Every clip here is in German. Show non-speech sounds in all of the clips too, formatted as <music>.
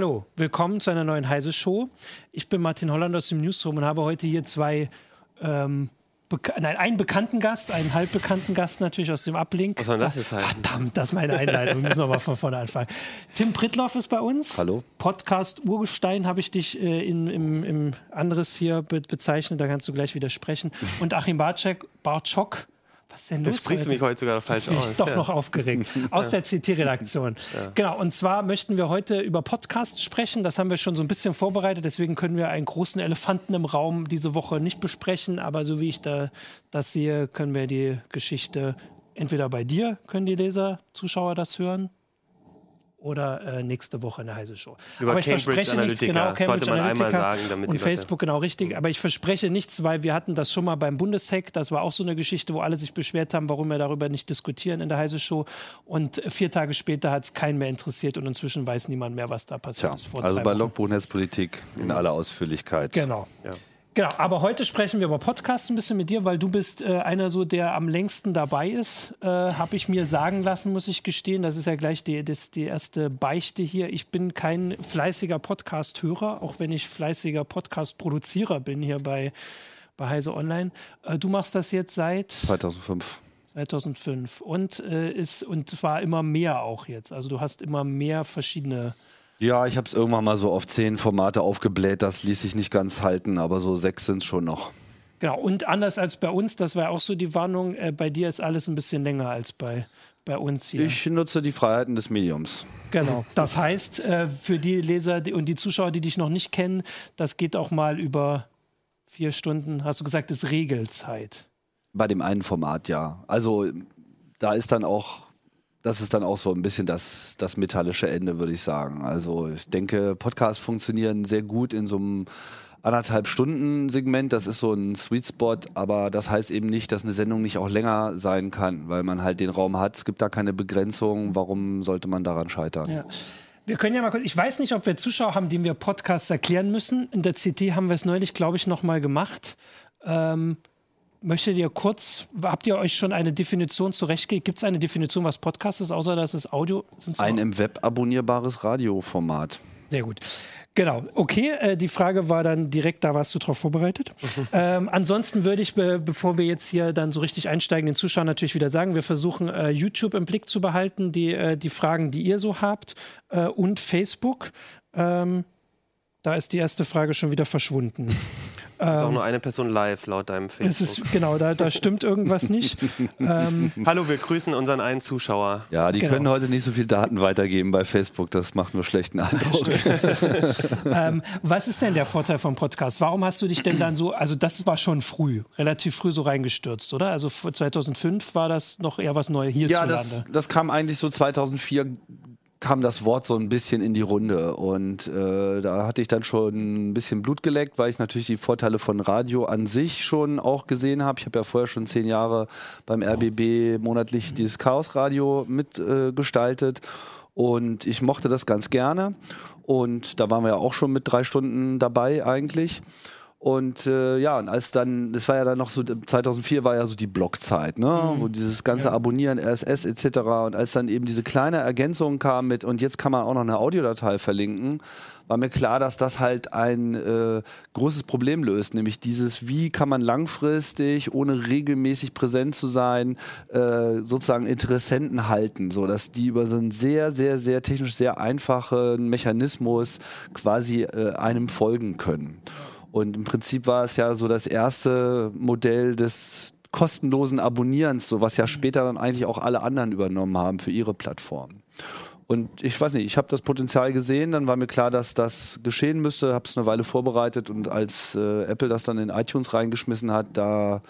Hallo, willkommen zu einer neuen Heise Show. Ich bin Martin Holland aus dem Newsroom und habe heute hier zwei, ähm, nein, einen bekannten Gast, einen halbbekannten Gast natürlich aus dem Ablink. Was soll das jetzt heißen? Verdammt, das ist meine Einleitung. Wir müssen nochmal von vorne anfangen. Tim Prittloff ist bei uns. Hallo. Podcast Urgestein habe ich dich äh, in, im, im anderes hier be bezeichnet, da kannst du gleich widersprechen. Und Achim Bartschek, Bartschok was ist denn los? Jetzt sprichst du mich heute sogar falsch Jetzt bin aus. ich doch ja. noch aufgeregt. <laughs> Aus der CT-Redaktion. <laughs> Genau, und zwar möchten wir heute über Podcasts sprechen. Das haben wir schon so ein bisschen vorbereitet. Deswegen können wir einen großen Elefanten im Raum diese Woche nicht besprechen. Aber so wie ich da das sehe, können wir die Geschichte entweder bei dir, können die Leser, Zuschauer das hören, oder äh, nächste Woche in der Heise Show. Über Aber ich Cambridge verspreche nichts, Analytica. genau, Cambridge Analytica sagen, und Leute- Facebook, genau richtig. Aber ich verspreche nichts, weil wir hatten das schon mal beim Bundeshack. Das war auch so eine Geschichte, wo alle sich beschwert haben, warum wir darüber nicht diskutieren in der Heise Show. Und vier Tage später hat es keinen mehr interessiert und inzwischen weiß niemand mehr, was da passiert Tja, ist. also bei. Logbuch Netzpolitik in aller Ausführlichkeit. Genau. Ja. Genau, aber heute sprechen wir über Podcasts ein bisschen mit dir, weil du bist äh, einer so, der am längsten dabei ist. Äh, Habe ich mir sagen lassen, muss ich gestehen. Das ist ja gleich die, das, die erste Beichte hier. Ich bin kein fleißiger Podcast-Hörer, auch wenn ich fleißiger Podcast-Produzierer bin hier bei, bei Heise Online. Äh, du machst das jetzt seit 2005. 2005 und äh, ist und zwar immer mehr auch jetzt. Also du hast immer mehr verschiedene Ja, ich habe es irgendwann mal so auf zehn Formate aufgebläht. Das ließ sich nicht ganz halten, aber so sechs sind es schon noch. Genau, und anders als bei uns, das war auch so die Warnung, äh, bei dir ist alles ein bisschen länger als bei, bei uns hier. Ich nutze die Freiheiten des Mediums. Genau. <laughs> Das heißt, äh, für die Leser und die Zuschauer, die dich noch nicht kennen, das geht auch mal über vier Stunden, hast du gesagt, ist Regelzeit. Bei dem einen Format, ja. Also da ist dann auch, das ist dann auch so ein bisschen das, das metallische Ende, würde ich sagen. Also ich denke, Podcasts funktionieren sehr gut in so einem anderthalb Stunden Segment. Das ist so ein Sweet Spot, aber das heißt eben nicht, dass eine Sendung nicht auch länger sein kann, weil man halt den Raum hat. Es gibt da keine Begrenzung. Warum sollte man daran scheitern? Ja. Wir können ja mal kurz, ich weiß nicht, ob wir Zuschauer haben, denen wir Podcasts erklären müssen. In der CT haben wir es neulich, glaube ich, noch mal gemacht. Ähm, möchtet ihr kurz, habt ihr euch schon eine Definition zurechtgelegt? Gibt es eine Definition, was Podcast ist, außer dass es Audio sind's Ein im Web abonnierbares Radioformat. Sehr gut. Genau, okay. Äh, die Frage war dann direkt, da warst du drauf vorbereitet. <laughs> ähm, ansonsten würde ich, be bevor wir jetzt hier dann so richtig einsteigen, den Zuschauern natürlich wieder sagen, wir versuchen äh, YouTube im Blick zu behalten, die, äh, die Fragen, die ihr so habt, äh, und Facebook. Ähm, da ist die erste Frage schon wieder verschwunden. <laughs> ist auch nur eine Person live laut deinem Es Facebook. ist, genau, da, da stimmt irgendwas nicht. <laughs> ähm, Hallo, wir grüßen unseren einen Zuschauer. Ja, die Genau. können heute nicht so viel Daten weitergeben bei Facebook. Das macht nur schlechten <laughs> Eindruck. <laughs> ähm, was ist denn der Vorteil vom Podcast? Warum hast du dich denn dann so, also das war schon früh, relativ früh so reingestürzt, oder? Also vor 2005 war das noch eher was Neues Ja, hierzulande. das, das kam eigentlich so 2004 kam das Wort so ein bisschen in die Runde und äh, da hatte ich dann schon ein bisschen Blut geleckt, weil ich natürlich die Vorteile von Radio an sich schon auch gesehen habe. Ich habe ja vorher schon zehn Jahre beim RBB monatlich dieses Chaos-Radio mitgestaltet äh, und ich mochte das ganz gerne und da waren wir ja auch schon mit drei Stunden dabei eigentlich. Und äh, ja, und als dann, das war ja dann noch so, 2004 war ja so die Blockzeit, ne? wo dieses ganze Abonnieren, RSS etc. Und als dann eben diese kleine Ergänzung kam mit, und jetzt kann man auch noch eine Audiodatei verlinken, war mir klar, dass das halt ein äh, großes Problem löst, nämlich dieses, wie kann man langfristig, ohne regelmäßig präsent zu sein, äh, sozusagen Interessenten halten, so dass die über so einen sehr, sehr, sehr technisch sehr einfachen Mechanismus quasi äh, einem folgen können. Und im Prinzip war es ja so das erste Modell des kostenlosen Abonnierens, so was ja später dann eigentlich auch alle anderen übernommen haben für ihre Plattformen. Und ich weiß nicht, ich habe das Potenzial gesehen, dann war mir klar, dass das geschehen müsste, habe es eine Weile vorbereitet und als äh, Apple das dann in iTunes reingeschmissen hat, da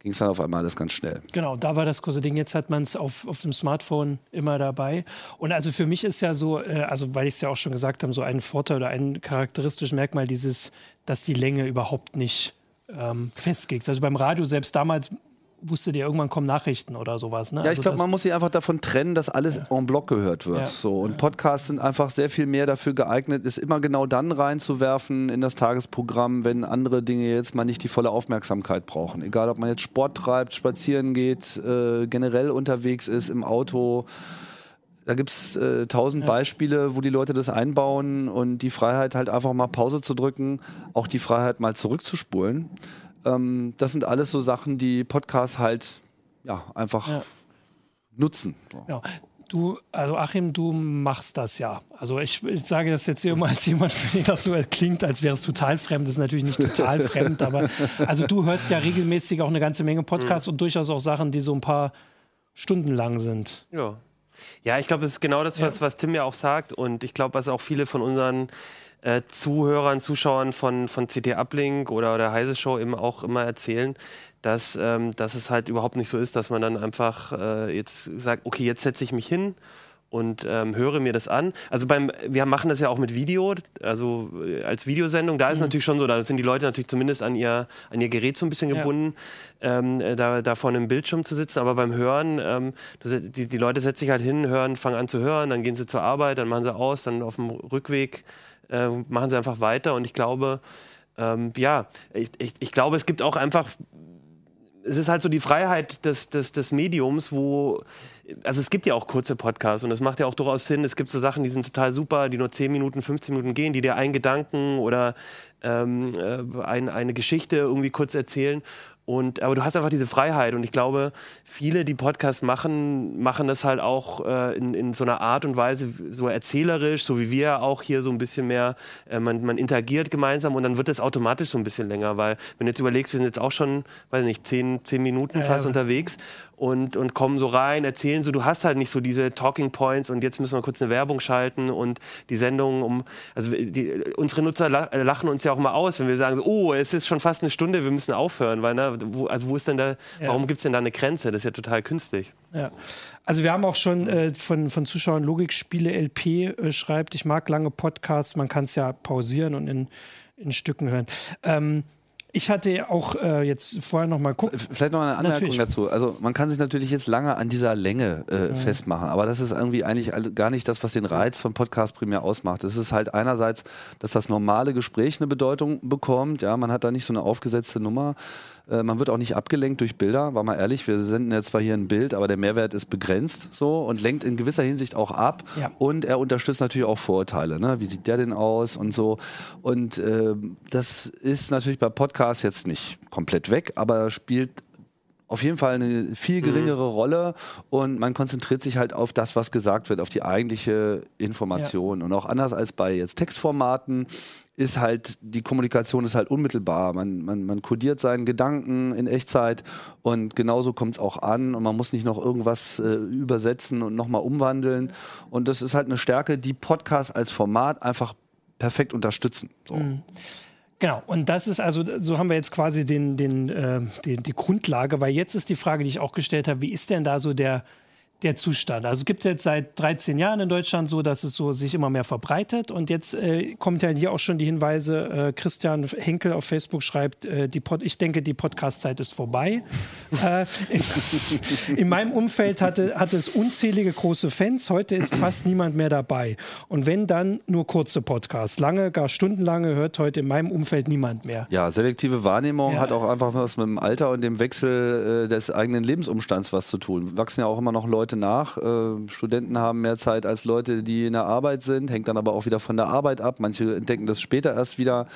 ging es dann auf einmal alles ganz schnell. Genau, da war das große Ding. Jetzt hat man es auf, auf dem Smartphone immer dabei. Und also für mich ist ja so, äh, also weil ich es ja auch schon gesagt habe, so ein Vorteil oder ein charakteristisches Merkmal dieses, dass die Länge überhaupt nicht ähm, festgelegt ist. Also beim Radio selbst damals wusstet ihr, irgendwann kommen Nachrichten oder sowas. Ne? Ja, ich also glaube, man muss sich einfach davon trennen, dass alles en bloc gehört wird. Ja. So. Und Podcasts sind einfach sehr viel mehr dafür geeignet, es immer genau dann reinzuwerfen in das Tagesprogramm, wenn andere Dinge jetzt mal nicht die volle Aufmerksamkeit brauchen. Egal, ob man jetzt Sport treibt, spazieren geht, äh, generell unterwegs ist, im Auto. Da gibt es äh, tausend ja. Beispiele, wo die Leute das einbauen und die Freiheit halt einfach mal Pause zu drücken, auch die Freiheit mal zurückzuspulen. Ähm, das sind alles so Sachen, die Podcasts halt ja, einfach ja. nutzen. Ja. Du, also Achim, du machst das ja. Also ich, ich sage das jetzt hier immer als jemand, <laughs> für den das so klingt, als wäre es total fremd. Das ist natürlich nicht total fremd, aber also du hörst ja regelmäßig auch eine ganze Menge Podcasts mhm. und durchaus auch Sachen, die so ein paar Stunden lang sind. Ja. Ja, ich glaube, das ist genau das, was, ja. was Tim ja auch sagt. Und ich glaube, was auch viele von unseren äh, Zuhörern, Zuschauern von, von CT Uplink oder der Heise Show eben auch immer erzählen, dass, ähm, dass es halt überhaupt nicht so ist, dass man dann einfach äh, jetzt sagt, okay, jetzt setze ich mich hin und ähm, höre mir das an. Also beim, wir machen das ja auch mit Video, also äh, als Videosendung. Da ist mhm. natürlich schon so, da sind die Leute natürlich zumindest an ihr, an ihr Gerät so ein bisschen gebunden, ja. ähm, äh, da, da vor einem Bildschirm zu sitzen. Aber beim Hören, ähm, die, die Leute setzen sich halt hin, hören, fangen an zu hören, dann gehen sie zur Arbeit, dann machen sie aus, dann auf dem Rückweg äh, machen sie einfach weiter. Und ich glaube, ähm, ja, ich, ich, ich glaube, es gibt auch einfach es ist halt so die Freiheit des, des, des Mediums, wo, also es gibt ja auch kurze Podcasts und es macht ja auch durchaus Sinn. Es gibt so Sachen, die sind total super, die nur 10 Minuten, 15 Minuten gehen, die dir einen Gedanken oder ähm, äh, ein, eine Geschichte irgendwie kurz erzählen. Und, aber du hast einfach diese Freiheit. Und ich glaube, viele, die Podcasts machen, machen das halt auch äh, in, in so einer Art und Weise, so erzählerisch, so wie wir auch hier so ein bisschen mehr, äh, man, man interagiert gemeinsam und dann wird es automatisch so ein bisschen länger, weil wenn du jetzt überlegst, wir sind jetzt auch schon, weiß nicht, zehn, zehn Minuten fast ja, unterwegs und, und kommen so rein, erzählen so, du hast halt nicht so diese Talking Points und jetzt müssen wir kurz eine Werbung schalten und die Sendung um, also die, unsere Nutzer lachen uns ja auch mal aus, wenn wir sagen so, oh, es ist schon fast eine Stunde, wir müssen aufhören, weil, ne, wo, also wo ist denn da, ja. warum gibt es denn da eine Grenze? Das ist ja total künstlich. Ja. Also wir haben auch schon äh, von, von Zuschauern Logikspiele LP äh, schreibt, ich mag lange Podcasts, man kann es ja pausieren und in, in Stücken hören. Ähm, ich hatte auch äh, jetzt vorher noch mal gucken. Vielleicht noch eine Anmerkung natürlich. dazu. Also man kann sich natürlich jetzt lange an dieser Länge äh, ja. festmachen, aber das ist irgendwie eigentlich gar nicht das, was den Reiz von Podcast primär ausmacht. Es ist halt einerseits, dass das normale Gespräch eine Bedeutung bekommt. Ja, man hat da nicht so eine aufgesetzte Nummer. Äh, man wird auch nicht abgelenkt durch Bilder, war mal ehrlich, wir senden jetzt zwar hier ein Bild, aber der Mehrwert ist begrenzt so und lenkt in gewisser Hinsicht auch ab. Ja. Und er unterstützt natürlich auch Vorurteile. Ne? Wie sieht der denn aus und so. Und äh, das ist natürlich bei Podcasts jetzt nicht komplett weg, aber spielt auf jeden Fall eine viel geringere mhm. Rolle und man konzentriert sich halt auf das, was gesagt wird, auf die eigentliche Information. Ja. Und auch anders als bei jetzt Textformaten ist halt, die Kommunikation ist halt unmittelbar. Man, man, man kodiert seinen Gedanken in Echtzeit und genauso kommt es auch an und man muss nicht noch irgendwas äh, übersetzen und nochmal umwandeln. Und das ist halt eine Stärke, die Podcasts als Format einfach perfekt unterstützen. So. Mhm. Genau, und das ist also, so haben wir jetzt quasi den, den, äh, den, die Grundlage, weil jetzt ist die Frage, die ich auch gestellt habe, wie ist denn da so der, der Zustand. Also es gibt jetzt seit 13 Jahren in Deutschland so, dass es so sich immer mehr verbreitet. Und jetzt äh, kommt ja hier auch schon die Hinweise, äh, Christian Henkel auf Facebook schreibt, äh, die Pod ich denke, die Podcast-Zeit ist vorbei. <laughs> Äh, in, in, meinem Umfeld hatte, hatte es unzählige große Fans. Heute ist fast niemand mehr dabei. Und wenn dann nur kurze Podcasts. Lange, gar stundenlange hört heute in meinem Umfeld niemand mehr. Ja, selektive Wahrnehmung ja. hat auch einfach was mit dem Alter und dem Wechsel äh, des eigenen Lebensumstands was zu tun. Wachsen ja auch immer noch Leute Leute nach. Äh, Studenten haben mehr Zeit als Leute, die in der Arbeit sind, hängt dann aber auch wieder von der Arbeit ab. Manche entdecken das später erst wieder.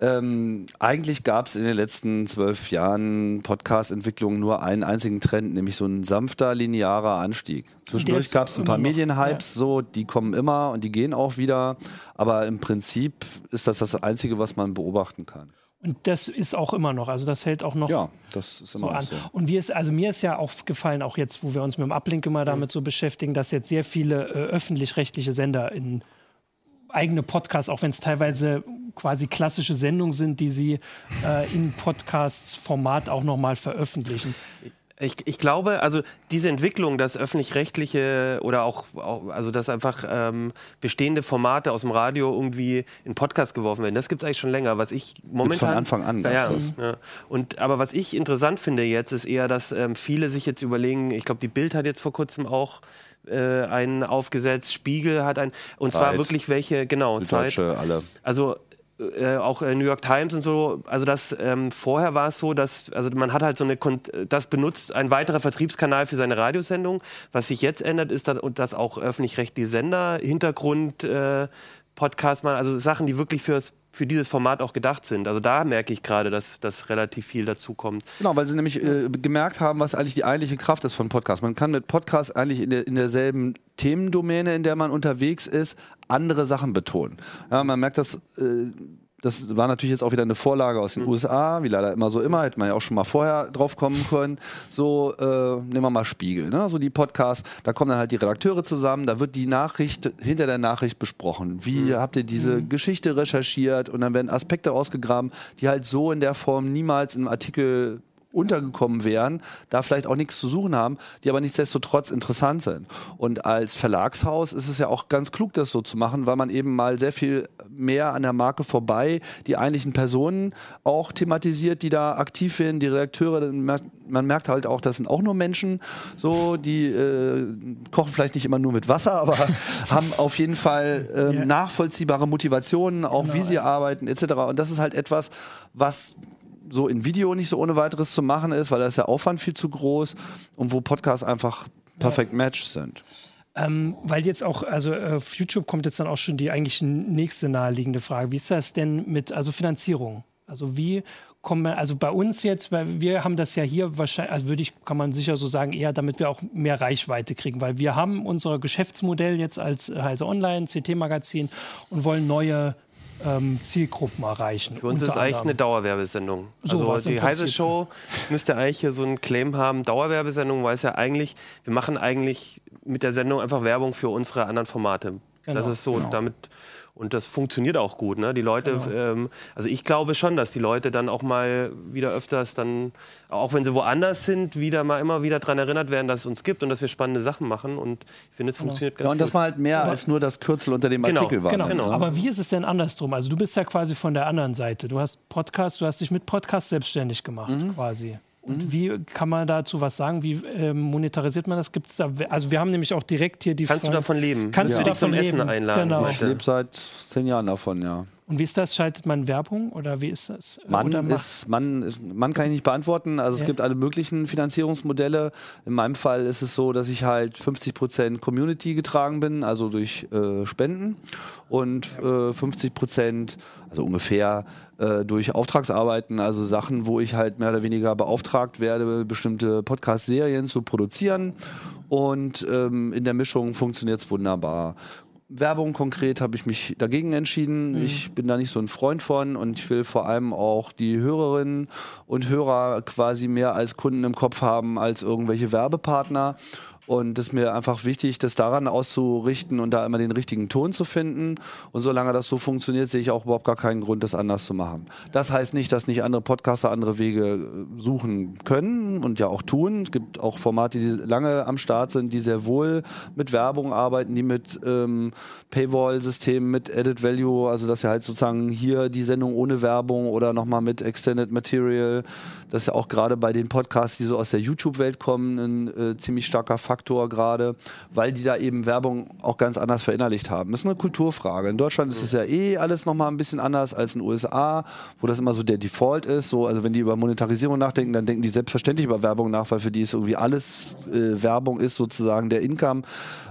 Ähm, eigentlich gab es in den letzten zwölf Jahren Podcast-Entwicklung nur einen einzigen Trend, nämlich so ein sanfter, linearer Anstieg. Zwischendurch gab es ein paar Medienhypes, ja. so, die kommen immer und die gehen auch wieder. Aber im Prinzip ist das das Einzige, was man beobachten kann. Und das ist auch immer noch, also das hält auch noch ja, das ist immer so an. So. Und wie es, also mir ist ja aufgefallen, auch jetzt, wo wir uns mit dem Ablink immer damit so beschäftigen, dass jetzt sehr viele äh, öffentlich-rechtliche Sender in eigene Podcasts, auch wenn es teilweise quasi klassische Sendungen sind, die sie äh, in Podcasts-Format auch nochmal veröffentlichen. Ich, ich glaube, also diese Entwicklung, dass öffentlich-rechtliche oder auch, auch, also dass einfach ähm, bestehende Formate aus dem Radio irgendwie in Podcast geworfen werden, das gibt es eigentlich schon länger. Was ich momentan. Von Anfang an. Ja, ja. Und, aber was ich interessant finde jetzt, ist eher, dass ähm, viele sich jetzt überlegen, ich glaube, die Bild hat jetzt vor kurzem auch äh, einen aufgesetzt, Spiegel hat einen, und Zeit. zwar wirklich welche, genau, Zeit. Deutsche, alle. Also äh, auch äh, New York Times und so, also das ähm, vorher war es so, dass also man hat halt so eine das benutzt ein weiterer Vertriebskanal für seine Radiosendung. Was sich jetzt ändert, ist, dass, dass auch öffentlich-rechtliche Sender Hintergrund äh, Podcasts machen, also Sachen, die wirklich fürs für dieses Format auch gedacht sind. Also da merke ich gerade, dass, dass relativ viel dazu kommt. Genau, weil sie nämlich äh, gemerkt haben, was eigentlich die eigentliche Kraft ist von Podcasts. Man kann mit Podcasts eigentlich in, der, in derselben Themendomäne, in der man unterwegs ist, andere Sachen betonen. Ja, man merkt das äh, das war natürlich jetzt auch wieder eine Vorlage aus den mhm. USA, wie leider immer so immer, hätte man ja auch schon mal vorher drauf kommen können. So, äh, nehmen wir mal Spiegel, ne? so die Podcasts, da kommen dann halt die Redakteure zusammen, da wird die Nachricht hinter der Nachricht besprochen. Wie mhm. habt ihr diese mhm. Geschichte recherchiert und dann werden Aspekte ausgegraben, die halt so in der Form niemals im Artikel untergekommen wären, da vielleicht auch nichts zu suchen haben, die aber nichtsdestotrotz interessant sind. Und als Verlagshaus ist es ja auch ganz klug, das so zu machen, weil man eben mal sehr viel mehr an der Marke vorbei die eigentlichen Personen auch thematisiert, die da aktiv werden, die Redakteure, man merkt halt auch, das sind auch nur Menschen, so, die äh, kochen vielleicht nicht immer nur mit Wasser, aber <laughs> haben auf jeden Fall äh, nachvollziehbare Motivationen, auch genau, wie sie arbeiten, etc. Und das ist halt etwas, was so in Video nicht so ohne weiteres zu machen ist, weil da ist der Aufwand viel zu groß und wo Podcasts einfach perfekt ja. match sind. Ähm, weil jetzt auch, also äh, auf YouTube kommt jetzt dann auch schon die eigentlich nächste naheliegende Frage. Wie ist das denn mit also Finanzierung? Also wie kommen wir, also bei uns jetzt, weil wir haben das ja hier wahrscheinlich, also würde ich, kann man sicher so sagen, eher damit wir auch mehr Reichweite kriegen, weil wir haben unser Geschäftsmodell jetzt als Heise Online, CT-Magazin und wollen neue ähm, Zielgruppen erreichen. Für uns ist eigentlich eine Dauerwerbesendung. So also die Heise Show müsste eigentlich hier so einen Claim haben, Dauerwerbesendung, weil es ja eigentlich, wir machen eigentlich mit der Sendung einfach Werbung für unsere anderen Formate. Genau. Das ist so, genau. damit und das funktioniert auch gut. Ne? Die Leute, genau. ähm, also ich glaube schon, dass die Leute dann auch mal wieder öfters dann, auch wenn sie woanders sind, wieder mal immer wieder daran erinnert werden, dass es uns gibt und dass wir spannende Sachen machen. Und ich finde, es genau. funktioniert ganz gut. Ja, und das war halt mehr Aber als nur das Kürzel unter dem genau, Artikel war. Genau. genau. Aber wie ist es denn andersrum? Also du bist ja quasi von der anderen Seite. Du hast Podcast, du hast dich mit Podcast selbstständig gemacht, mhm. quasi. Und mhm. wie kann man dazu was sagen? Wie äh, monetarisiert man das? Gibt's da, also wir haben nämlich auch direkt hier die Kannst Frage, du davon leben? Kannst ja. du davon zum leben? Essen einladen? Genau. Ich lebe seit zehn Jahren davon, ja. Und wie ist das? Schaltet man Werbung oder wie ist das? Man, ist, man, man kann ich nicht beantworten. Also ja. es gibt alle möglichen Finanzierungsmodelle. In meinem Fall ist es so, dass ich halt 50 Prozent Community getragen bin, also durch äh, Spenden und äh, 50 Prozent, also ungefähr äh, durch Auftragsarbeiten, also Sachen, wo ich halt mehr oder weniger beauftragt werde, bestimmte Podcast-Serien zu produzieren. Und ähm, in der Mischung funktioniert es wunderbar. Werbung konkret habe ich mich dagegen entschieden. Mhm. Ich bin da nicht so ein Freund von und ich will vor allem auch die Hörerinnen und Hörer quasi mehr als Kunden im Kopf haben als irgendwelche Werbepartner. Und es ist mir einfach wichtig, das daran auszurichten und da immer den richtigen Ton zu finden. Und solange das so funktioniert, sehe ich auch überhaupt gar keinen Grund, das anders zu machen. Das heißt nicht, dass nicht andere Podcaster andere Wege äh, suchen können und ja auch tun. Es gibt auch Formate, die lange am Start sind, die sehr wohl mit Werbung arbeiten, die mit ähm, Paywall-Systemen, mit Edit Value, also dass ja halt sozusagen hier die Sendung ohne Werbung oder nochmal mit Extended Material, das ist ja auch gerade bei den Podcasts, die so aus der YouTube-Welt kommen, ein äh, ziemlich starker Faktor Faktor gerade, weil die da eben Werbung auch ganz anders verinnerlicht haben. Das ist eine Kulturfrage. In Deutschland ist es ja eh alles nochmal ein bisschen anders als in den USA, wo das immer so der Default ist. So, also wenn die über Monetarisierung nachdenken, dann denken die selbstverständlich über Werbung nach, weil für die ist irgendwie alles äh, Werbung ist sozusagen der Income.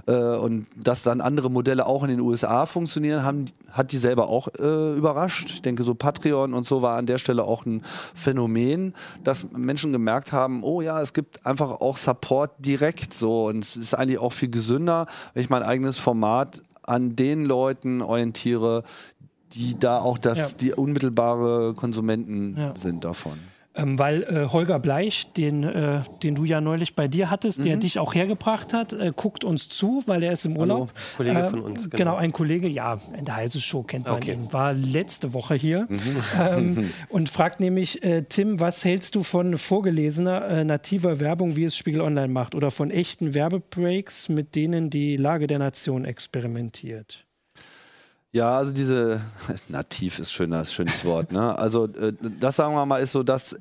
Äh, und dass dann andere Modelle auch in den USA funktionieren, haben, hat die selber auch äh, überrascht. Ich denke, so Patreon und so war an der Stelle auch ein Phänomen, dass Menschen gemerkt haben, oh ja, es gibt einfach auch Support direkt so und es ist eigentlich auch viel gesünder, wenn ich mein eigenes Format an den Leuten orientiere, die da auch das, ja. die unmittelbare Konsumenten ja. sind davon. Ähm, weil äh, Holger Bleich, den, äh, den du ja neulich bei dir hattest, mhm. der dich auch hergebracht hat, äh, guckt uns zu, weil er ist im Urlaub. Hallo, Kollege ähm, von uns. Genau. genau. ein Kollege, ja, in der Heise Show kennt man okay. ihn, war letzte Woche hier mhm. ähm, <laughs> und fragt nämlich, äh, Tim, was hältst du von vorgelesener äh, nativer Werbung, wie es Spiegel Online macht, oder von echten Werbebreaks, mit denen die Lage der Nation experimentiert? Ja, also diese <laughs> nativ ist schöner, schönes Wort. Ne? Also äh, das sagen wir mal ist so das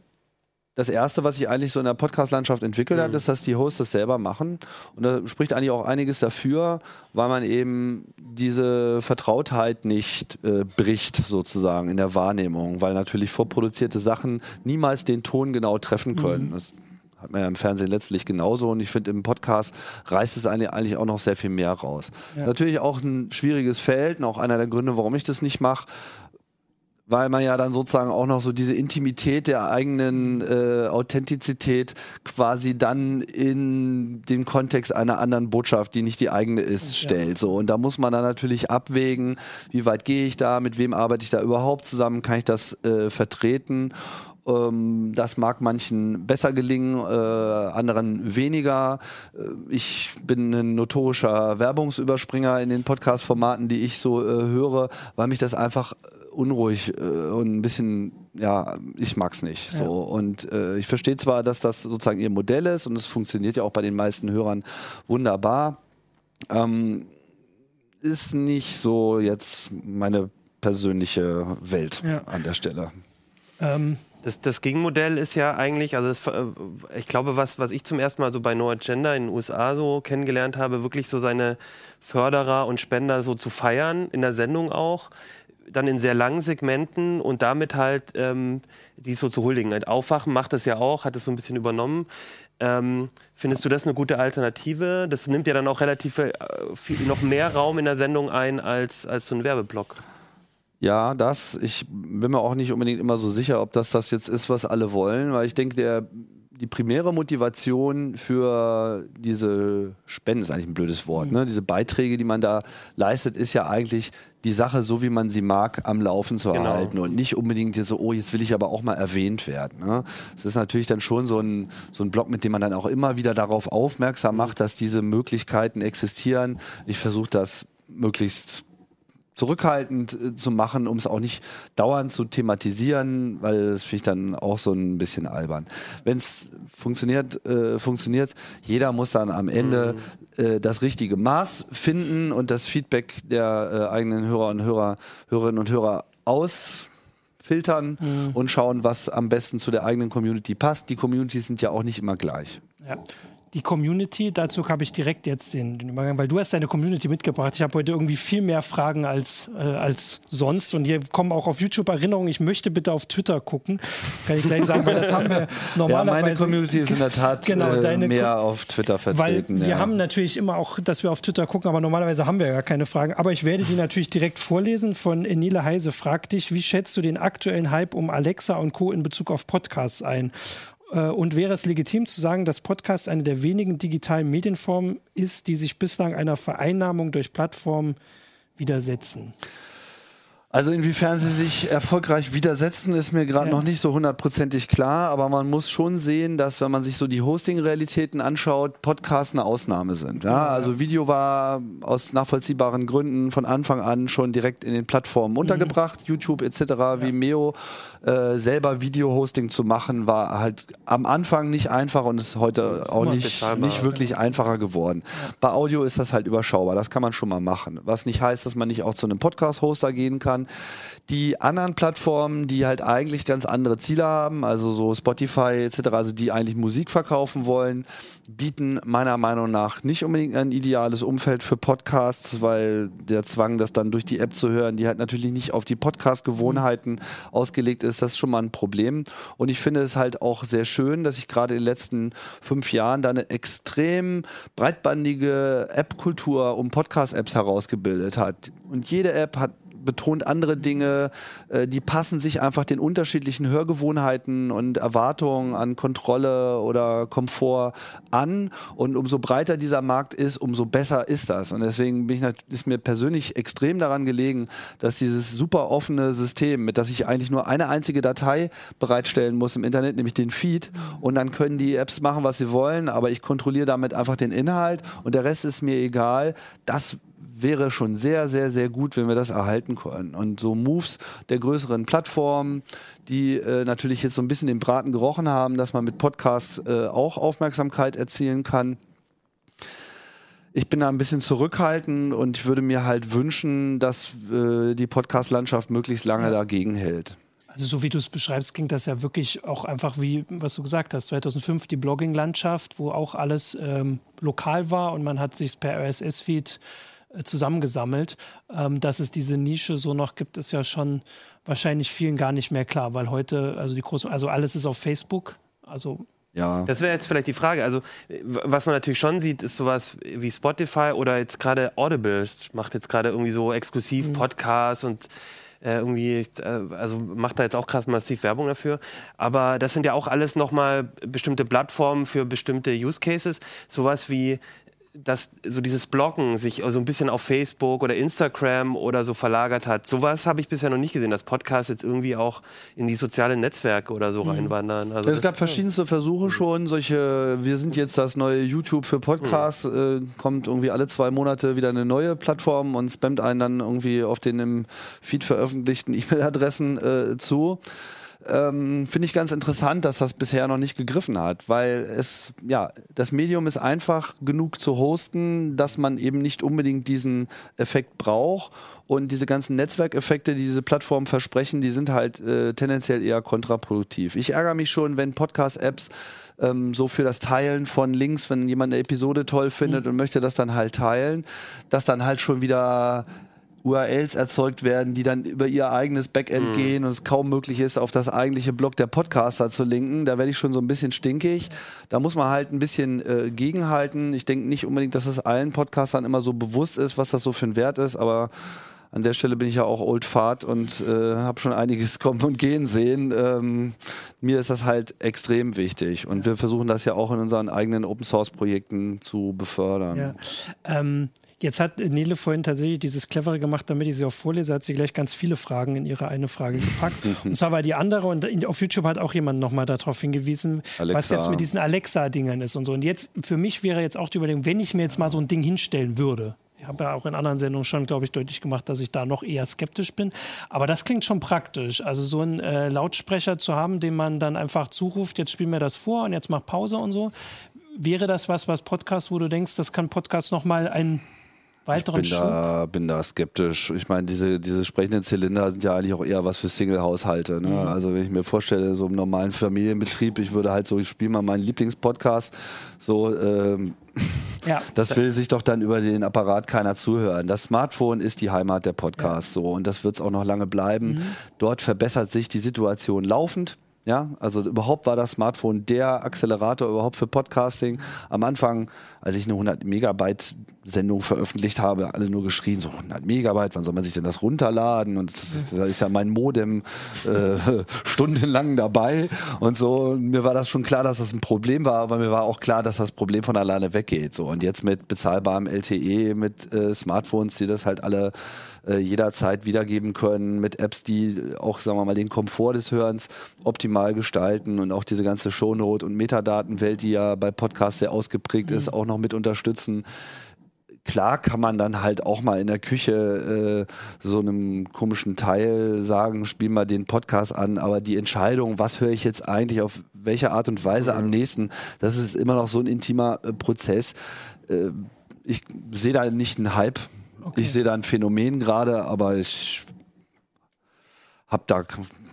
das Erste, was sich eigentlich so in der Podcast-Landschaft entwickelt hat, mhm. ist, dass die Hosts das selber machen. Und da spricht eigentlich auch einiges dafür, weil man eben diese Vertrautheit nicht äh, bricht, sozusagen, in der Wahrnehmung, weil natürlich vorproduzierte Sachen niemals den Ton genau treffen können. Mhm. Das hat man ja im Fernsehen letztlich genauso. Und ich finde, im Podcast reißt es eigentlich auch noch sehr viel mehr raus. Ja. Natürlich auch ein schwieriges Feld und auch einer der Gründe, warum ich das nicht mache weil man ja dann sozusagen auch noch so diese Intimität der eigenen äh, Authentizität quasi dann in den Kontext einer anderen Botschaft, die nicht die eigene ist, stellt. So und da muss man dann natürlich abwägen, wie weit gehe ich da, mit wem arbeite ich da überhaupt zusammen, kann ich das äh, vertreten ähm, das mag manchen besser gelingen, äh, anderen weniger. Äh, ich bin ein notorischer Werbungsüberspringer in den Podcast-Formaten, die ich so äh, höre, weil mich das einfach unruhig äh, und ein bisschen, ja, ich mag's nicht. So. Ja. Und äh, ich verstehe zwar, dass das sozusagen ihr Modell ist und es funktioniert ja auch bei den meisten Hörern wunderbar. Ähm, ist nicht so jetzt meine persönliche Welt ja. an der Stelle. Ähm, das, das Gegenmodell ist ja eigentlich, also das, äh, ich glaube, was, was ich zum ersten Mal so bei No Agenda in den USA so kennengelernt habe, wirklich so seine Förderer und Spender so zu feiern, in der Sendung auch, dann in sehr langen Segmenten und damit halt ähm, die so zu huldigen. Halt Aufwachen macht das ja auch, hat es so ein bisschen übernommen. Ähm, findest du das eine gute Alternative? Das nimmt ja dann auch relativ äh, viel, noch mehr Raum in der Sendung ein als, als so ein Werbeblock. Ja, das. Ich bin mir auch nicht unbedingt immer so sicher, ob das das jetzt ist, was alle wollen, weil ich denke, der, die primäre Motivation für diese Spenden ist eigentlich ein blödes Wort, ne? Diese Beiträge, die man da leistet, ist ja eigentlich die Sache, so wie man sie mag, am Laufen zu genau. erhalten und nicht unbedingt so, oh, jetzt will ich aber auch mal erwähnt werden. Ne? Es ist natürlich dann schon so ein, so ein Blog, mit dem man dann auch immer wieder darauf aufmerksam macht, dass diese Möglichkeiten existieren. Ich versuche das möglichst zurückhaltend äh, zu machen, um es auch nicht dauernd zu thematisieren, weil das finde ich dann auch so ein bisschen albern. Wenn es funktioniert, äh, funktioniert. Jeder muss dann am Ende mhm. äh, das richtige Maß finden und das Feedback der äh, eigenen Hörer und Hörer, Hörerinnen und Hörer ausfiltern mhm. und schauen, was am besten zu der eigenen Community passt. Die Communities sind ja auch nicht immer gleich. Ja die Community, dazu habe ich direkt jetzt den, den, Übergang, weil du hast deine Community mitgebracht. Ich habe heute irgendwie viel mehr Fragen als, äh, als sonst und hier kommen auch auf YouTube Erinnerungen, ich möchte bitte auf Twitter gucken. Kann ich gleich sagen, weil das haben wir normalerweise. <laughs> Ja, meine Community ist in der Tat <laughs> genau, äh, mehr auf Twitter vertreten. Weil wir haben natürlich immer auch, dass wir auf Twitter gucken, aber normalerweise haben wir ja keine Fragen. Aber ich werde die natürlich direkt vorlesen von Enile Heise. Fragt dich, wie schätzt du den aktuellen Hype um Alexa und Co. in Bezug auf Podcasts ein? Äh, und wäre es legitim zu sagen, dass Podcast eine der wenigen digitalen Medienformen ist, die sich bislang einer Vereinnahmung durch Plattformen widersetzen? Also inwiefern sie sich erfolgreich widersetzen, ist mir gerade ja. noch nicht so hundertprozentig klar, aber man muss schon sehen, dass wenn man sich so die Hosting-Realitäten anschaut, Podcasts eine Ausnahme sind. Ja, also Video war aus nachvollziehbaren Gründen von Anfang an schon direkt in den Plattformen untergebracht, mhm. YouTube etc.. Vimeo. Äh, selber Video-Hosting zu machen, war halt am Anfang nicht einfach und ist heute ist auch nicht, nicht wirklich einfacher geworden. Bei Audio ist das halt überschaubar, das kann man schon mal machen. Was nicht heißt, dass man nicht auch zu einem Podcast-Hoster gehen kann die anderen Plattformen, die halt eigentlich ganz andere Ziele haben, also so Spotify etc., also die eigentlich Musik verkaufen wollen, bieten meiner Meinung nach nicht unbedingt ein ideales Umfeld für Podcasts, weil der Zwang, das dann durch die App zu hören, die halt natürlich nicht auf die Podcast-Gewohnheiten ausgelegt ist, das ist schon mal ein Problem. Und ich finde es halt auch sehr schön, dass sich gerade in den letzten fünf Jahren da eine extrem breitbandige App-Kultur um Podcast-Apps herausgebildet hat. Und jede App hat betont andere Dinge, äh, die passen sich einfach den unterschiedlichen Hörgewohnheiten und Erwartungen an Kontrolle oder Komfort an. Und umso breiter dieser Markt ist, umso besser ist das. Und deswegen bin ich, ist mir persönlich extrem daran gelegen, dass dieses super offene System, mit das ich eigentlich nur eine einzige Datei bereitstellen muss im Internet, nämlich den Feed, und dann können die Apps machen, was sie wollen, aber ich kontrolliere damit einfach den Inhalt und der Rest ist mir egal. Das wäre schon sehr, sehr, sehr gut, wenn wir das erhalten können. Und so Moves der größeren Plattformen, die äh, natürlich jetzt so ein bisschen den Braten gerochen haben, dass man mit Podcasts äh, auch Aufmerksamkeit erzielen kann. Ich bin da ein bisschen zurückhaltend und ich würde mir halt wünschen, dass äh, die Podcast-Landschaft möglichst lange dagegen hält. Also so wie du es beschreibst, klingt das ja wirklich auch einfach wie, was du gesagt hast, 2005 die Blogging-Landschaft, wo auch alles ähm, lokal war und man hat sich per RSS-Feed äh, zusammengesammelt. Ähm, dass es diese Nische so noch gibt, ist ja schon wahrscheinlich vielen gar nicht mehr klar, weil heute, also die großen, also alles ist auf Facebook. Also ja. Das wäre jetzt vielleicht die Frage. Also, was man natürlich schon sieht, ist sowas wie Spotify oder jetzt gerade Audible macht jetzt gerade irgendwie so exklusiv mhm. Podcasts und äh, irgendwie, äh, also macht da jetzt auch krass massiv Werbung dafür. Aber das sind ja auch alles nochmal bestimmte Plattformen für bestimmte Use Cases. Sowas wie dass so dieses Bloggen sich so ein bisschen auf Facebook oder Instagram oder so verlagert hat. Sowas habe ich bisher noch nicht gesehen, dass Podcasts jetzt irgendwie auch in die sozialen Netzwerke oder so mhm. reinwandern. Also es gab verschiedenste Versuche schon, solche, wir sind jetzt das neue YouTube für Podcasts, mhm. äh, kommt irgendwie alle zwei Monate wieder eine neue Plattform und spammt einen dann irgendwie auf den im Feed veröffentlichten <laughs> E-Mail-Adressen äh, zu ähm, finde ich ganz interessant, dass das bisher noch nicht gegriffen hat, weil es, ja, das Medium ist einfach genug zu hosten, dass man eben nicht unbedingt diesen Effekt braucht. Und diese ganzen Netzwerkeffekte, die diese Plattformen versprechen, die sind halt äh, tendenziell eher kontraproduktiv. Ich ärgere mich schon, wenn Podcast-Apps ähm, so für das Teilen von Links, wenn jemand eine Episode toll findet mhm. und möchte das dann halt teilen, dass dann halt schon wieder URLs erzeugt werden, die dann über ihr eigenes Backend mhm. gehen und es kaum möglich ist, auf das eigentliche Blog der Podcaster zu linken. Da werde ich schon so ein bisschen stinkig. Da muss man halt ein bisschen äh, gegenhalten. Ich denke nicht unbedingt, dass es allen Podcastern immer so bewusst ist, was das so für ein Wert ist, aber an der Stelle bin ich ja auch Old Fart und äh, habe schon einiges <laughs> kommen und gehen sehen. Ähm, mir ist das halt extrem wichtig und wir versuchen das ja auch in unseren eigenen Open Source Projekten zu befördern. Ja. Ähm, Jetzt hat Nele vorhin tatsächlich dieses Clevere gemacht, damit ich sie auch vorlese, hat sie gleich ganz viele Fragen in ihre eine Frage gepackt. <laughs> und zwar war die andere, und auf YouTube hat auch jemand nochmal darauf hingewiesen, Alexa. was jetzt mit diesen Alexa-Dingern ist und so. Und jetzt, für mich wäre jetzt auch die Überlegung, wenn ich mir jetzt mal so ein Ding hinstellen würde, ich habe ja auch in anderen Sendungen schon, glaube ich, deutlich gemacht, dass ich da noch eher skeptisch bin. Aber das klingt schon praktisch. Also so einen äh, Lautsprecher zu haben, den man dann einfach zuruft, jetzt spiel mir das vor und jetzt mach Pause und so. Wäre das was, was Podcast, wo du denkst, das kann Podcast nochmal ein weiteren ich bin Da, bin da skeptisch. Ich meine, diese, diese sprechenden Zylinder sind ja eigentlich auch eher was für Single-Haushalte. Ne? Mhm. Also wenn ich mir vorstelle, so im normalen Familienbetrieb, ich würde halt so, ich spiele mal meinen Lieblingspodcast, so ähm, <laughs> ja. Das will sich doch dann über den Apparat keiner zuhören. Das Smartphone ist die Heimat der Podcasts ja. so und das wird es auch noch lange bleiben. Mhm. Dort verbessert sich die Situation laufend. Ja, also überhaupt war das Smartphone der Accelerator überhaupt für Podcasting. Am Anfang, als ich eine 100 Megabyte Sendung veröffentlicht habe, alle nur geschrien, so 100 Megabyte, wann soll man sich denn das runterladen? Und da ist ja mein Modem äh, <laughs> stundenlang dabei und so. Und mir war das schon klar, dass das ein Problem war, aber mir war auch klar, dass das Problem von alleine weggeht. So und jetzt mit bezahlbarem LTE, mit äh, Smartphones, die das halt alle äh, jederzeit wiedergeben können, mit Apps, die auch, sagen wir mal, den Komfort des Hörens optimal gestalten und auch diese ganze Shownote- und Metadatenwelt, die ja bei Podcasts sehr ausgeprägt mhm. ist, auch noch mit unterstützen klar kann man dann halt auch mal in der Küche äh, so einem komischen Teil sagen, spiel mal den Podcast an, aber die Entscheidung, was höre ich jetzt eigentlich auf welche Art und Weise mhm. am nächsten, das ist immer noch so ein intimer äh, Prozess. Äh, ich sehe da nicht einen Hype Okay. Ich sehe da ein Phänomen gerade, aber ich habe da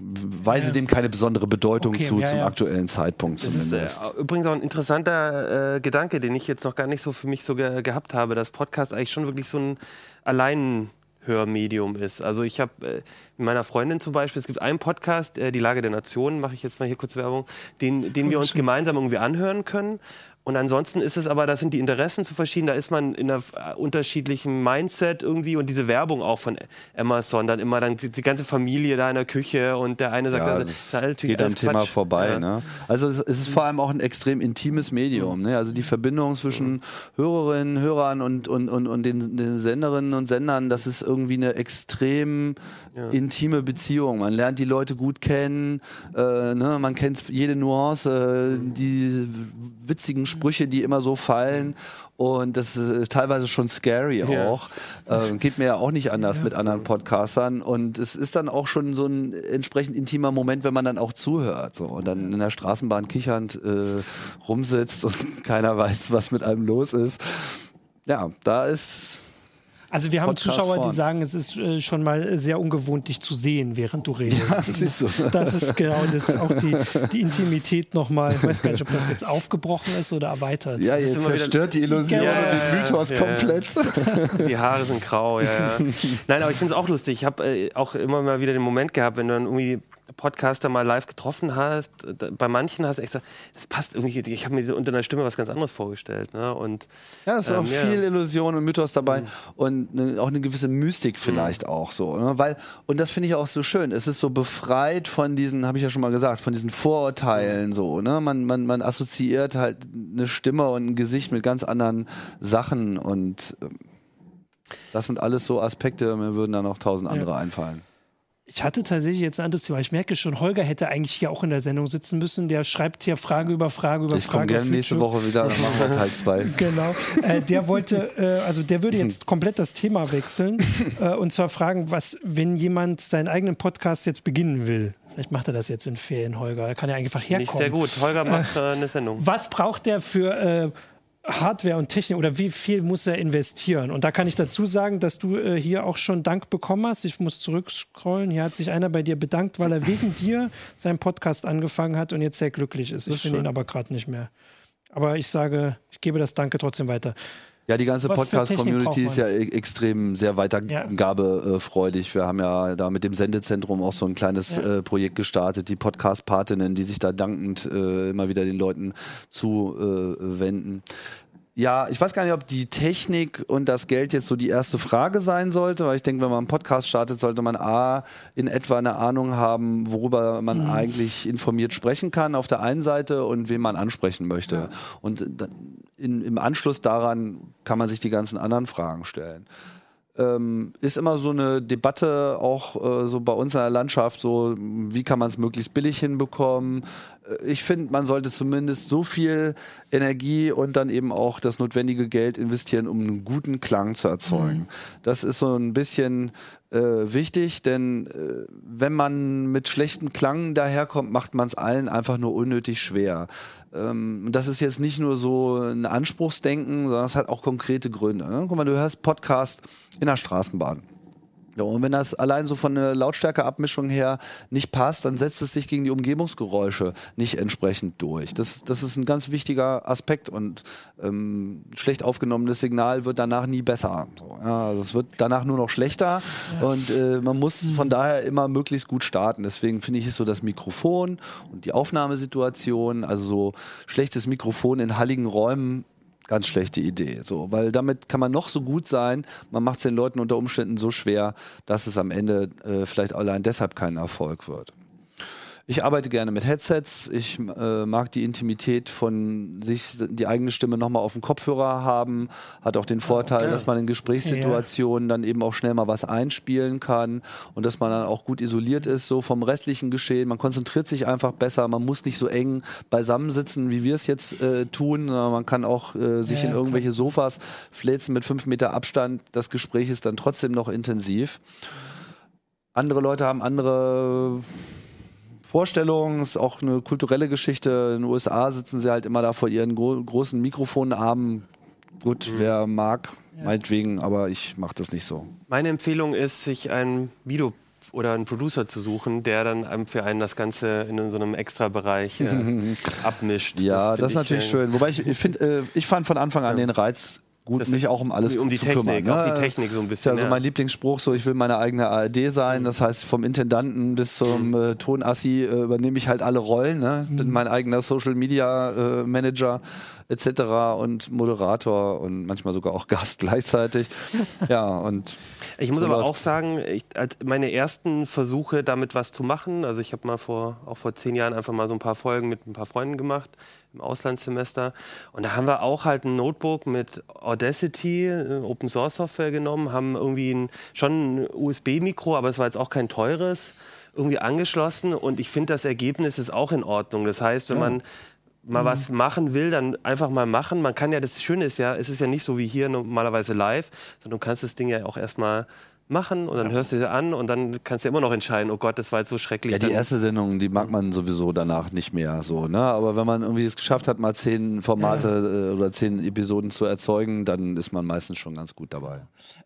weise ja. dem keine besondere Bedeutung okay, zu ja, zum ja. aktuellen Zeitpunkt zumindest. Ist, äh, übrigens auch ein interessanter äh, Gedanke, den ich jetzt noch gar nicht so für mich so ge gehabt habe, dass Podcast eigentlich schon wirklich so ein Alleinhörmedium ist. Also ich habe äh, mit meiner Freundin zum Beispiel, es gibt einen Podcast, äh, Die Lage der Nationen, mache ich jetzt mal hier kurz Werbung, den, den wir uns gemeinsam irgendwie anhören können. Und ansonsten ist es aber, da sind die Interessen zu verschieden, da ist man in einer äh, unterschiedlichen Mindset irgendwie und diese Werbung auch von Amazon, dann immer dann die, ganze Familie da in der Küche und der eine sagt, ja, das, das geht am Thema vorbei. Ja. Ne? Also es, ist vor allem auch ein extrem intimes Medium. Ne? Also die Verbindung zwischen Hörerinnen, Hörern und, und, und, und den, den Senderinnen und Sendern, das ist irgendwie eine extrem ja. intime Beziehung. Man lernt die Leute gut kennen, äh, ne? man kennt jede Nuance, äh, die witzigen Sprüche, die immer so fallen. Und das ist teilweise schon scary auch. Ja. Äh, geht mir ja auch nicht anders ja. mit anderen Podcastern. Und es ist dann auch schon so ein entsprechend intimer Moment, wenn man dann auch zuhört. So. Und dann in der Straßenbahn kichernd äh, rumsitzt und <laughs> keiner weiß, was mit einem los ist. Ja, da ist Also wir haben Zuschauer, die sagen, es ist äh, schon mal sehr ungewohnt, dich zu sehen, während du redest. Ja, das ist so. Das ist genau, das ist auch die, die Intimität nochmal. Ich weiß gar nicht, ob das jetzt aufgebrochen ist oder erweitert. Ja, jetzt zerstört die Illusion ja, und den Mythos ja, komplett. <laughs> Die Haare sind grau, ja. <laughs> Nein, aber ich finde es auch lustig. Ich habe äh, auch immer mal wieder den Moment gehabt, wenn du dann irgendwie Podcaster mal live getroffen hast, bei manchen hast du echt gesagt, das passt irgendwie, ich habe mir unter einer Stimme was ganz anderes vorgestellt. Ne? Und, ja, es ist ähm, auch ja. viel Illusion und Mythos dabei mhm. und ne, auch eine gewisse Mystik vielleicht mhm. auch so. Ne? Weil, und das finde ich auch so schön, es ist so befreit von diesen, habe ich ja schon mal gesagt, von diesen Vorurteilen mhm. so. Ne? Man, man, man assoziiert halt eine Stimme und ein Gesicht mit ganz anderen Sachen und ähm, das sind alles so Aspekte, mir würden da noch tausend andere ja. einfallen. Ich hatte tatsächlich jetzt ein anderes Thema. Ich merke schon, Holger hätte eigentlich hier auch in der Sendung sitzen müssen. Der schreibt hier Frage über Frage über ich Frage. Ich komme gerne nächste Woche wieder, dann machen wir <laughs> Teil 2. genau. Äh, der wollte, äh, also der würde jetzt <laughs> komplett das Thema wechseln <laughs> äh, und zwar fragen, was, wenn jemand seinen eigenen Podcast jetzt beginnen will. Vielleicht macht er das jetzt in Ferien, Holger. Er kann ja einfach herkommen. Nicht sehr gut. Holger macht äh, eine Sendung. Was braucht der für äh, Hardware und Technik oder wie viel muss er investieren? Und da kann ich dazu sagen, dass du äh, hier auch schon Dank bekommen hast. Ich muss zurückscrollen. Hier hat sich einer bei dir bedankt, weil er wegen dir seinen Podcast angefangen hat und jetzt sehr glücklich ist. Ich finde ihn aber gerade nicht mehr. Aber ich sage, ich gebe das Danke trotzdem weiter. Ja, die ganze Podcast-Community ist ja e- extrem sehr weitergabefreudig. Wir haben ja da mit dem Sendezentrum auch so ein kleines ja. äh, Projekt gestartet, die Podcast-Patinnen, die sich da dankend äh, immer wieder den Leuten zuwenden. Äh, ja, ich weiß gar nicht, ob die Technik und das Geld jetzt so die erste Frage sein sollte, weil ich denke, wenn man einen Podcast startet, sollte man A, in etwa eine Ahnung haben, worüber man mhm. eigentlich informiert sprechen kann auf der einen Seite und wen man ansprechen möchte. Ja. Und in, im Anschluss daran kann man sich die ganzen anderen Fragen stellen ähm, ist immer so eine Debatte auch äh, so bei uns in der Landschaft, so wie kann man es möglichst billig hinbekommen. Äh, ich finde, man sollte zumindest so viel Energie und dann eben auch das notwendige Geld investieren, um einen guten Klang zu erzeugen. Mhm. Das ist so ein bisschen äh, wichtig, denn äh, wenn man mit schlechtem Klang daherkommt, macht man es allen einfach nur unnötig schwer. Ähm, das ist jetzt nicht nur so ein Anspruchsdenken, sondern es hat auch konkrete Gründe. Ne? Guck mal, du hörst Podcast in der Straßenbahn. Ja, und wenn das allein so von der Lautstärkeabmischung her nicht passt, dann setzt es sich gegen die Umgebungsgeräusche nicht entsprechend durch. Das, das ist ein ganz wichtiger Aspekt und ähm, schlecht aufgenommenes Signal wird danach nie besser. So, ja, also es wird danach nur noch schlechter ja. und äh, man muss von mhm. daher immer möglichst gut starten. Deswegen finde ich es so das Mikrofon und die Aufnahmesituation, also so schlechtes Mikrofon in halligen Räumen ganz schlechte Idee. So, weil damit kann man noch so gut sein, man macht es den Leuten unter Umständen so schwer, dass es am Ende äh, vielleicht allein deshalb kein Erfolg wird. Ich arbeite gerne mit Headsets. Ich äh, mag die Intimität von sich, die eigene Stimme nochmal auf dem Kopfhörer haben. Hat auch den ah, Vorteil, okay. dass man in Gesprächssituationen ja. dann eben auch schnell mal was einspielen kann und dass man dann auch gut isoliert ist, so vom restlichen Geschehen. Man konzentriert sich einfach besser. Man muss nicht so eng beisammensitzen, wie wir es jetzt äh, tun. Man kann auch äh, sich ja, in irgendwelche klar. Sofas fläzen mit fünf Meter Abstand. Das Gespräch ist dann trotzdem noch intensiv. Andere Leute haben andere Vorstellung, ist auch eine kulturelle Geschichte. In den USA sitzen sie halt immer da vor ihren gro großen Mikrofonarmen. Gut, mhm. wer mag, ja. meinetwegen, aber ich mache das nicht so. Meine Empfehlung ist, sich ein Video oder einen Producer zu suchen, der dann für einen das Ganze in so einem Extra-Bereich äh, <laughs> abmischt. Ja, das, das ist natürlich schön. Wobei ich, ich finde, äh, ich fand von Anfang an ja. den Reiz gut, mich auch um alles um die zu Technik, kümmern. Ne? Auch die Technik so ein bisschen. Das ist ja so mein Lieblingsspruch, so ich will meine eigene ARD sein. Das heißt, vom Intendanten bis zum äh, Tonassi äh, übernehme ich halt alle Rollen. Ne? Bin mein eigener Social Media äh, Manager etc. und Moderator und manchmal sogar auch Gast <laughs> gleichzeitig. ja, und ich muss so aber auch sagen, ich, meine ersten Versuche damit was zu machen, also ich habe mal vor auch vor zehn Jahren einfach mal so ein paar Folgen mit ein paar Freunden gemacht im Auslandssemester und da haben wir auch halt ein Notebook mit Audacity, äh, Open Source Software genommen, haben irgendwie ein, schon ein USB-Mikro, aber es war jetzt auch kein teures irgendwie angeschlossen und ich finde das Ergebnis ist auch in Ordnung. Das heißt, wenn man mal mhm. was machen will, dann einfach mal machen. Man kann ja, das Schöne ist ja, es ist ja nicht so wie hier normalerweise live, sondern du kannst das Ding ja auch erstmal machen und dann hörst du sie an und dann kannst du immer noch entscheiden, oh Gott, das war jetzt so schrecklich. Ja, die erste Sendung, die mag man sowieso danach nicht mehr so, ne? Aber wenn man irgendwie es geschafft hat, mal zehn Formate ja. Äh, oder zehn Episoden zu erzeugen, dann ist man meistens schon ganz gut dabei.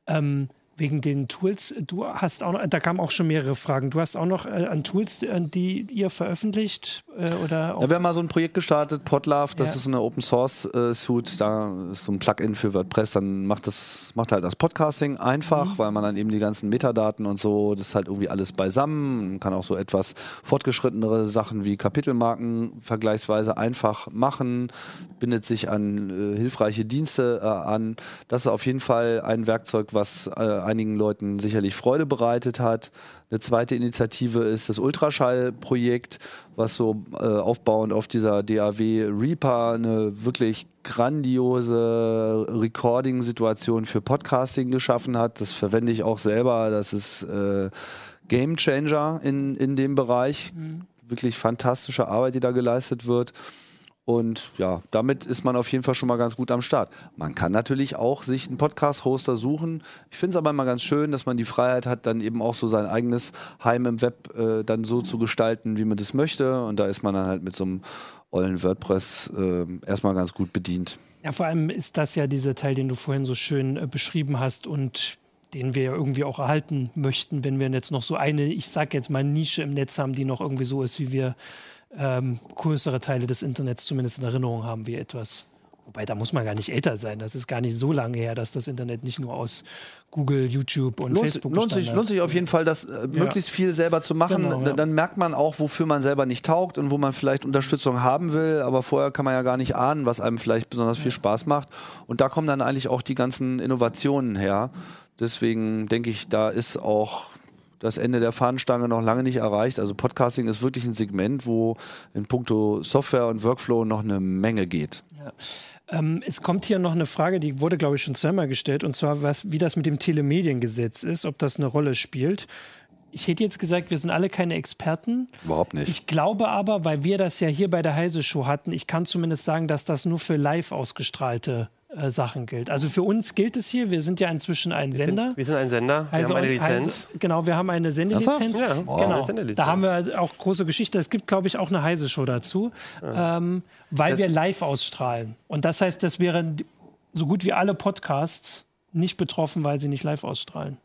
Ähm, wegen den Tools. Du hast auch noch, da kamen auch schon mehrere Fragen. Du hast auch noch äh, an Tools, äh, die ihr veröffentlicht äh, oder? Ja, wir haben mal so ein Projekt gestartet, Podlove. Das ja. ist eine Open Source äh, Suite. Da ist so ein Plugin für WordPress. Dann macht das macht halt das Podcasting einfach, mhm. weil man dann eben die ganzen Metadaten und so, das ist halt irgendwie alles beisammen. Man kann auch so etwas fortgeschrittenere Sachen wie Kapitelmarken vergleichsweise einfach machen. Bindet sich an äh, hilfreiche Dienste äh, an. Das ist auf jeden Fall ein Werkzeug, was einigen Leuten sicherlich Freude bereitet hat. Eine zweite Initiative ist das Ultraschall-Projekt, was so äh, aufbauend auf dieser DAW Reaper eine wirklich grandiose Recording-Situation für Podcasting geschaffen hat. Das verwende ich auch selber. Das ist äh, Game Changer in, in dem Bereich. Mhm. Wirklich fantastische Arbeit, die da geleistet wird. Und ja, damit ist man auf jeden Fall schon mal ganz gut am Start. Man kann natürlich auch sich einen Podcast-Hoster suchen. Ich finde es aber immer ganz schön, dass man die Freiheit hat, dann eben auch so sein eigenes Heim im Web äh, dann so zu gestalten, wie man das möchte. Und da ist man dann halt mit so einem ollen WordPress äh, erstmal ganz gut bedient. Ja, vor allem ist das ja dieser Teil, den du vorhin so schön äh, beschrieben hast und den wir ja irgendwie auch erhalten möchten, wenn wir jetzt noch so eine, ich sage jetzt mal Nische im Netz haben, die noch irgendwie so ist, wie wir ähm, größere Teile des Internets zumindest in Erinnerung haben wie etwas. Wobei, da muss man gar nicht älter sein. Das ist gar nicht so lange her, dass das Internet nicht nur aus Google, YouTube und lohnt, Facebook lohnt sich, lohnt sich auf jeden Fall, das äh, ja. möglichst viel selber zu machen. Genau, ja. Dann merkt man auch, wofür man selber nicht taugt und wo man vielleicht Unterstützung haben will. Aber vorher kann man ja gar nicht ahnen, was einem vielleicht besonders viel Spaß macht. Und da kommen dann eigentlich auch die ganzen Innovationen her. Deswegen denke ich, da ist auch das Ende der Fahnenstange noch lange nicht erreicht. Also Podcasting ist wirklich ein Segment, wo in puncto Software und Workflow noch eine Menge geht. Ja. Ähm, es kommt hier noch eine Frage, die wurde, glaube ich, schon zweimal gestellt, und zwar, was, wie das mit dem Telemediengesetz ist, ob das eine Rolle spielt. Ich hätte jetzt gesagt, wir sind alle keine Experten. Überhaupt nicht. Ich glaube aber, weil wir das ja hier bei der Heise Show hatten, ich kann zumindest sagen, dass das nur für live ausgestrahlte äh, Sachen gilt. Also für uns gilt es hier, wir sind ja inzwischen ein wir Sender. Sind, wir sind ein Sender, wir also, haben eine Lizenz. Also, genau, wir haben eine Sendelizenz. Ja, oh. genau. Da haben wir auch große Geschichte. Es gibt, glaube ich, auch eine Heise-Show dazu, ja. ähm, weil das wir live ausstrahlen. Und das heißt, das wären so gut wie alle Podcasts nicht betroffen, weil sie nicht live ausstrahlen.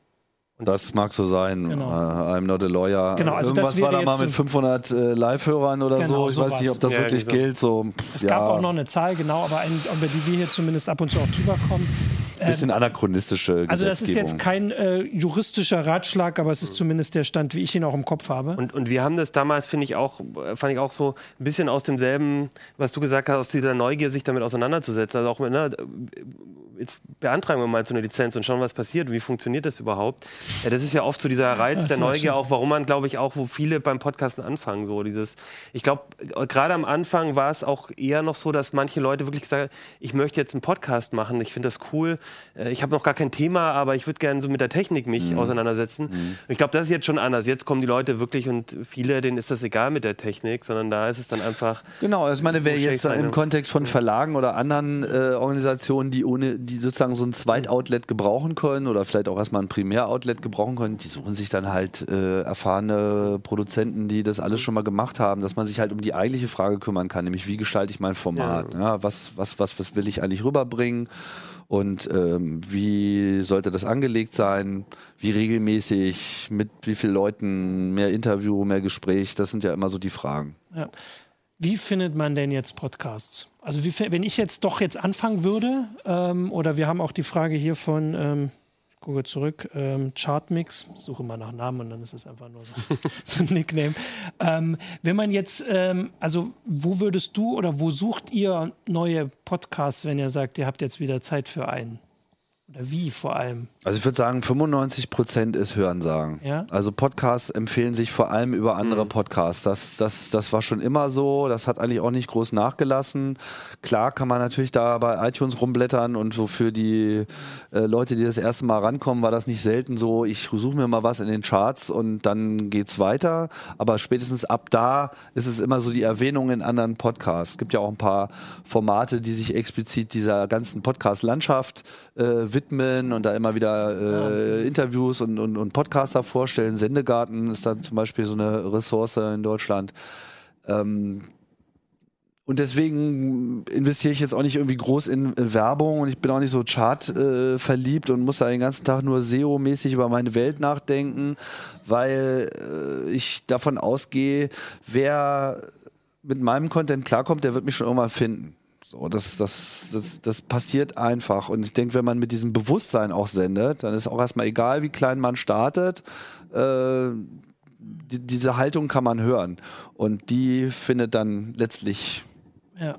Das mag so sein. Genau. Uh, I'm not a lawyer. Genau, also Irgendwas war da mal mit 500 äh, Live-Hörern oder genau, so. Ich sowas. weiß nicht, ob das ja, wirklich so. gilt. So, es ja. gab auch noch eine Zahl, genau, aber ein, über die wir hier zumindest ab und zu auch drüber kommen. Ein bisschen ähm, anachronistische Also das ist jetzt kein äh, juristischer Ratschlag, aber es ist zumindest der Stand, wie ich ihn auch im Kopf habe. Und, und wir haben das damals, finde ich auch, fand ich auch so ein bisschen aus demselben, was du gesagt hast, aus dieser Neugier, sich damit auseinanderzusetzen. Also auch mit, ne, jetzt beantragen wir mal so eine Lizenz und schauen, was passiert, wie funktioniert das überhaupt. Ja, das ist ja oft so dieser Reiz der Neugier, auch warum man, glaube ich, auch, wo viele beim Podcasten anfangen, so dieses, ich glaube, gerade am Anfang war es auch eher noch so, dass manche Leute wirklich sagen, ich möchte jetzt einen Podcast machen, ich finde das cool, äh, ich habe noch gar kein Thema, aber ich würde gerne so mit der Technik mich mhm. auseinandersetzen. Mhm. Ich glaube, das ist jetzt schon anders. Jetzt kommen die Leute wirklich und viele, denen ist das egal mit der Technik, sondern da ist es dann einfach. Genau, also ich meine, wer jetzt im Kontext von Verlagen oder anderen äh, Organisationen, die ohne die sozusagen so ein Zweitoutlet gebrauchen können oder vielleicht auch erstmal ein Primäroutlet gebrauchen können, die suchen sich dann halt äh, erfahrene Produzenten, die das alles schon mal gemacht haben, dass man sich halt um die eigentliche Frage kümmern kann, nämlich wie gestalte ich mein Format? Ja. Ja, was, was, was, was will ich eigentlich rüberbringen? Und ähm, wie sollte das angelegt sein? Wie regelmäßig? Mit wie vielen Leuten? Mehr Interview, mehr Gespräch? Das sind ja immer so die Fragen. Ja. Wie findet man denn jetzt Podcasts? Also wie, wenn ich jetzt doch jetzt anfangen würde, ähm, oder wir haben auch die Frage hier von, ähm, ich gucke zurück, ähm, Chartmix, suche mal nach Namen und dann ist es einfach nur so, <laughs> so ein Nickname. Ähm, wenn man jetzt, ähm, also wo würdest du oder wo sucht ihr neue Podcasts, wenn ihr sagt, ihr habt jetzt wieder Zeit für einen? Oder wie vor allem? Also ich würde sagen, 95 Prozent ist Hörensagen. Ja? Also Podcasts empfehlen sich vor allem über andere mhm. Podcasts. Das, das, das war schon immer so. Das hat eigentlich auch nicht groß nachgelassen. Klar kann man natürlich da bei iTunes rumblättern und so für die äh, Leute, die das erste Mal rankommen, war das nicht selten so, ich suche mir mal was in den Charts und dann geht's weiter. Aber spätestens ab da ist es immer so die Erwähnung in anderen Podcasts. Es gibt ja auch ein paar Formate, die sich explizit dieser ganzen Podcast-Landschaft äh, widmen und da immer wieder äh, Interviews und, und, und Podcaster vorstellen. Sendegarten ist dann zum Beispiel so eine Ressource in Deutschland. Ähm, und deswegen investiere ich jetzt auch nicht irgendwie groß in Werbung und ich bin auch nicht so Chart äh, verliebt und muss da den ganzen Tag nur SEO-mäßig über meine Welt nachdenken, weil äh, ich davon ausgehe, wer mit meinem Content klarkommt, der wird mich schon irgendwann finden. So, das, das, das, das passiert einfach. Und ich denke, wenn man mit diesem Bewusstsein auch sendet, dann ist auch erstmal egal, wie klein man startet. Äh, die, diese Haltung kann man hören. Und die findet dann letztlich ja.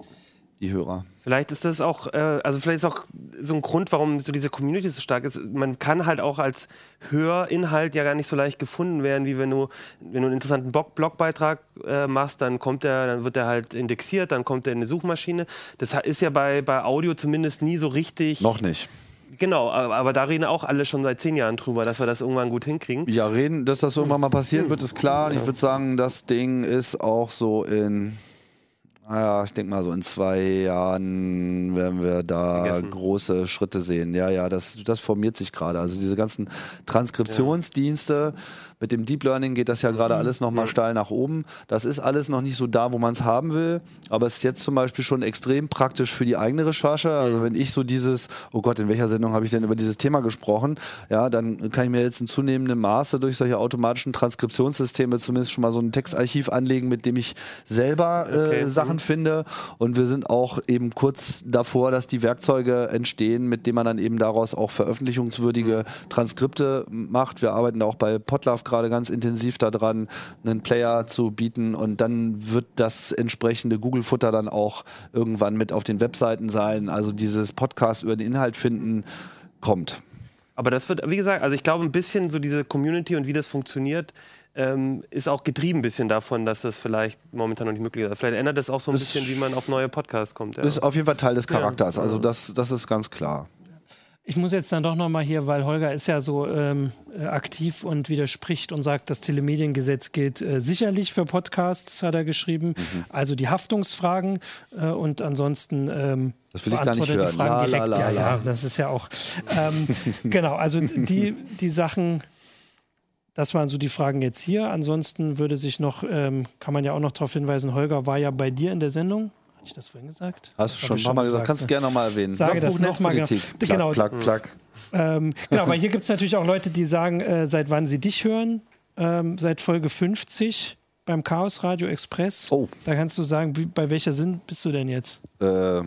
Die Hörer. Vielleicht ist das auch, äh, also vielleicht ist auch so ein Grund, warum so diese Community so stark ist. Man kann halt auch als Hörinhalt ja gar nicht so leicht gefunden werden, wie wenn du, wenn du einen interessanten Blog Blogbeitrag äh, machst, dann kommt der, dann wird der halt indexiert, dann kommt der in eine Suchmaschine. Das ist ja bei, bei Audio zumindest nie so richtig. Noch nicht. Genau, aber, aber, da reden auch alle schon seit zehn Jahren drüber, dass wir das irgendwann gut hinkriegen. Ja, reden, dass das irgendwann mal passieren wird, ist klar. Ich würde sagen, das Ding ist auch so in ja, ich denke mal, so in zwei Jahren werden wir da Vergessen. große Schritte sehen. Ja, ja, das, das formiert sich gerade. Also diese ganzen Transkriptionsdienste, ja. Mit dem Deep Learning geht das ja gerade mhm. alles nochmal ja. steil nach oben. Das ist alles noch nicht so da, wo man es haben will. Aber es ist jetzt zum Beispiel schon extrem praktisch für die eigene Recherche. Also wenn ich so dieses, oh Gott, in welcher Sendung habe ich denn über dieses Thema gesprochen? Ja, dann kann ich mir jetzt in zunehmendem Maße durch solche automatischen Transkriptionssysteme zumindest schon mal so ein Textarchiv anlegen, mit dem ich selber äh, okay. Sachen finde. Und wir sind auch eben kurz davor, dass die Werkzeuge entstehen, mit denen man dann eben daraus auch veröffentlichungswürdige Transkripte macht. Wir arbeiten da auch bei Potlove gerade ganz intensiv daran, einen Player zu bieten und dann wird das entsprechende Google-Futter dann auch irgendwann mit auf den Webseiten sein. Also dieses Podcast über den Inhalt finden kommt. Aber das wird, wie gesagt, also ich glaube ein bisschen so diese Community und wie das funktioniert, ähm, ist auch getrieben ein bisschen davon, dass das vielleicht momentan noch nicht möglich ist. Vielleicht ändert das auch so ein das bisschen, wie man auf neue Podcasts kommt. Ja. Ist auf jeden Fall Teil des Charakters. Ja. Also das, das ist ganz klar. Ich muss jetzt dann doch nochmal hier, weil Holger ist ja so ähm, äh, aktiv und widerspricht und sagt, das Telemediengesetz gilt äh, sicherlich für Podcasts, hat er geschrieben. Mhm. Also die Haftungsfragen äh, und ansonsten ähm, das will ich gar nicht hören. die Fragen la, direkt. La, la, ja, ja, das ist ja auch. Ähm, <laughs> genau, also die, die Sachen, das waren so die Fragen jetzt hier. Ansonsten würde sich noch, ähm, kann man ja auch noch darauf hinweisen, Holger war ja bei dir in der Sendung. Hatte ich das vorhin gesagt? Hast du schon ein paar Mal gesagt. Kannst du gerne nochmal erwähnen. Sage das nochmal. Genau. Plug, plug, plug. Ähm, genau, weil hier gibt es natürlich auch Leute, die sagen, äh, seit wann sie dich hören. Ähm, seit Folge 50 beim Chaos Radio Express. Oh. Da kannst du sagen, wie, bei welcher Sinn bist du denn jetzt? Äh,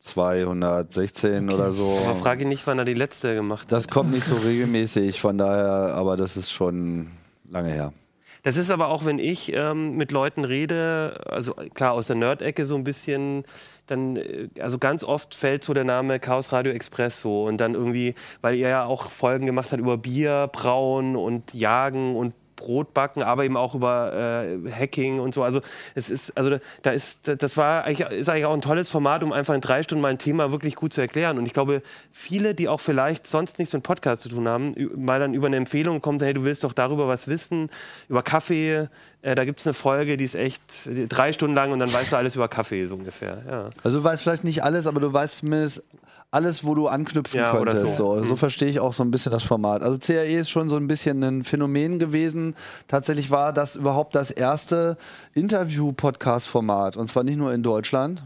216 okay. oder so. Aber frage nicht, wann er die letzte gemacht hat. Das kommt nicht so regelmäßig, von daher, aber das ist schon lange her. Das ist aber auch, wenn ich ähm, mit Leuten rede, also klar aus der Nerd-Ecke so ein bisschen, dann, äh, also ganz oft fällt so der Name Chaos Radio Express so. Und dann irgendwie, weil er ja auch Folgen gemacht hat über Bier, Brauen und Jagen und Brot backen, aber eben auch über äh, Hacking und so. Also es ist, also da ist, das war eigentlich, ist eigentlich auch ein tolles Format, um einfach in drei Stunden mal ein Thema wirklich gut zu erklären. Und ich glaube, viele, die auch vielleicht sonst nichts mit Podcast zu tun haben, mal dann über eine Empfehlung kommt, hey, du willst doch darüber was wissen, über Kaffee. Äh, da gibt es eine Folge, die ist echt drei Stunden lang und dann weißt du alles über Kaffee so ungefähr. Ja. Also du weißt vielleicht nicht alles, aber du weißt zumindest alles, wo du anknüpfen ja, könntest. So. So, so mhm. verstehe ich auch so ein bisschen das Format. Also CAE ist schon so ein bisschen ein Phänomen gewesen. Tatsächlich war das überhaupt das erste Interview-Podcast-Format. Und zwar nicht nur in Deutschland,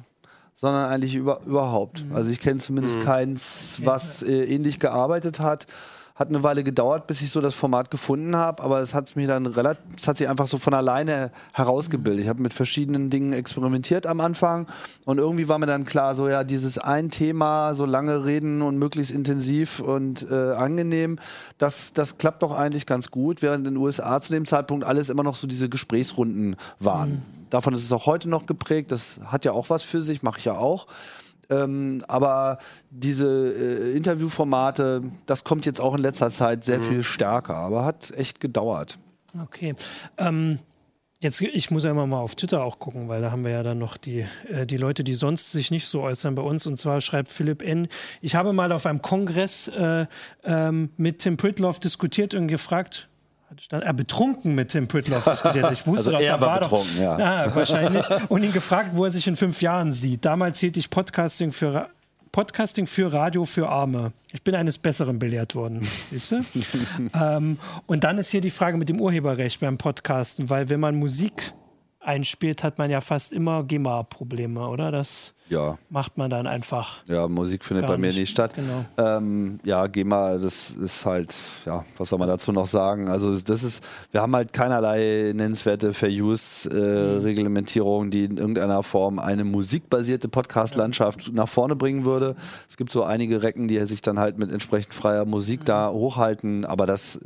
sondern eigentlich über, überhaupt. Mhm. Also ich kenne zumindest mhm. keins, was äh, ähnlich gearbeitet hat. Hat eine Weile gedauert, bis ich so das Format gefunden habe, aber es hat mich dann relativ, es hat sich einfach so von alleine herausgebildet. Ich habe mit verschiedenen Dingen experimentiert am Anfang und irgendwie war mir dann klar, so ja, dieses ein Thema, so lange reden und möglichst intensiv und äh, angenehm, das, das klappt doch eigentlich ganz gut, während in den USA zu dem Zeitpunkt alles immer noch so diese Gesprächsrunden waren. Mhm. Davon ist es auch heute noch geprägt, das hat ja auch was für sich, mache ich ja auch. Ähm, aber diese äh, Interviewformate, das kommt jetzt auch in letzter Zeit sehr mhm. viel stärker, aber hat echt gedauert. Okay. Ähm, jetzt, ich muss ja immer mal auf Twitter auch gucken, weil da haben wir ja dann noch die, äh, die Leute, die sonst sich nicht so äußern bei uns. Und zwar schreibt Philipp N. Ich habe mal auf einem Kongress äh, ähm, mit Tim Pritloff diskutiert und gefragt, stand er betrunken mit Tim Pritloff diskutiert. Ich wusste <laughs> also doch, er war, war betrunken, doch, ja. ja. <laughs> Wahrscheinlich. Und ihn gefragt, wo er sich in fünf Jahren sieht. Damals hielt ich Podcasting für Podcasting für Radio für Arme. Ich bin eines Besseren belehrt worden, siehst du? <laughs> ähm, und dann ist hier die Frage mit dem Urheberrecht beim Podcasten, weil wenn man Musik einspielt, hat man ja fast immer GEMA-Probleme, oder? Das ja. macht man dann einfach. Ja, Musik findet bei mir nicht, nicht statt. Genau. Ähm, ja, GEMA, das ist halt, ja, was soll man dazu noch sagen? Also das ist, wir haben halt keinerlei nennenswerte Fair-Use-Reglementierung, äh, die in irgendeiner Form eine musikbasierte Podcast-Landschaft ja. nach vorne bringen würde. Es gibt so einige Recken, die sich dann halt mit entsprechend freier Musik mhm. da hochhalten, aber das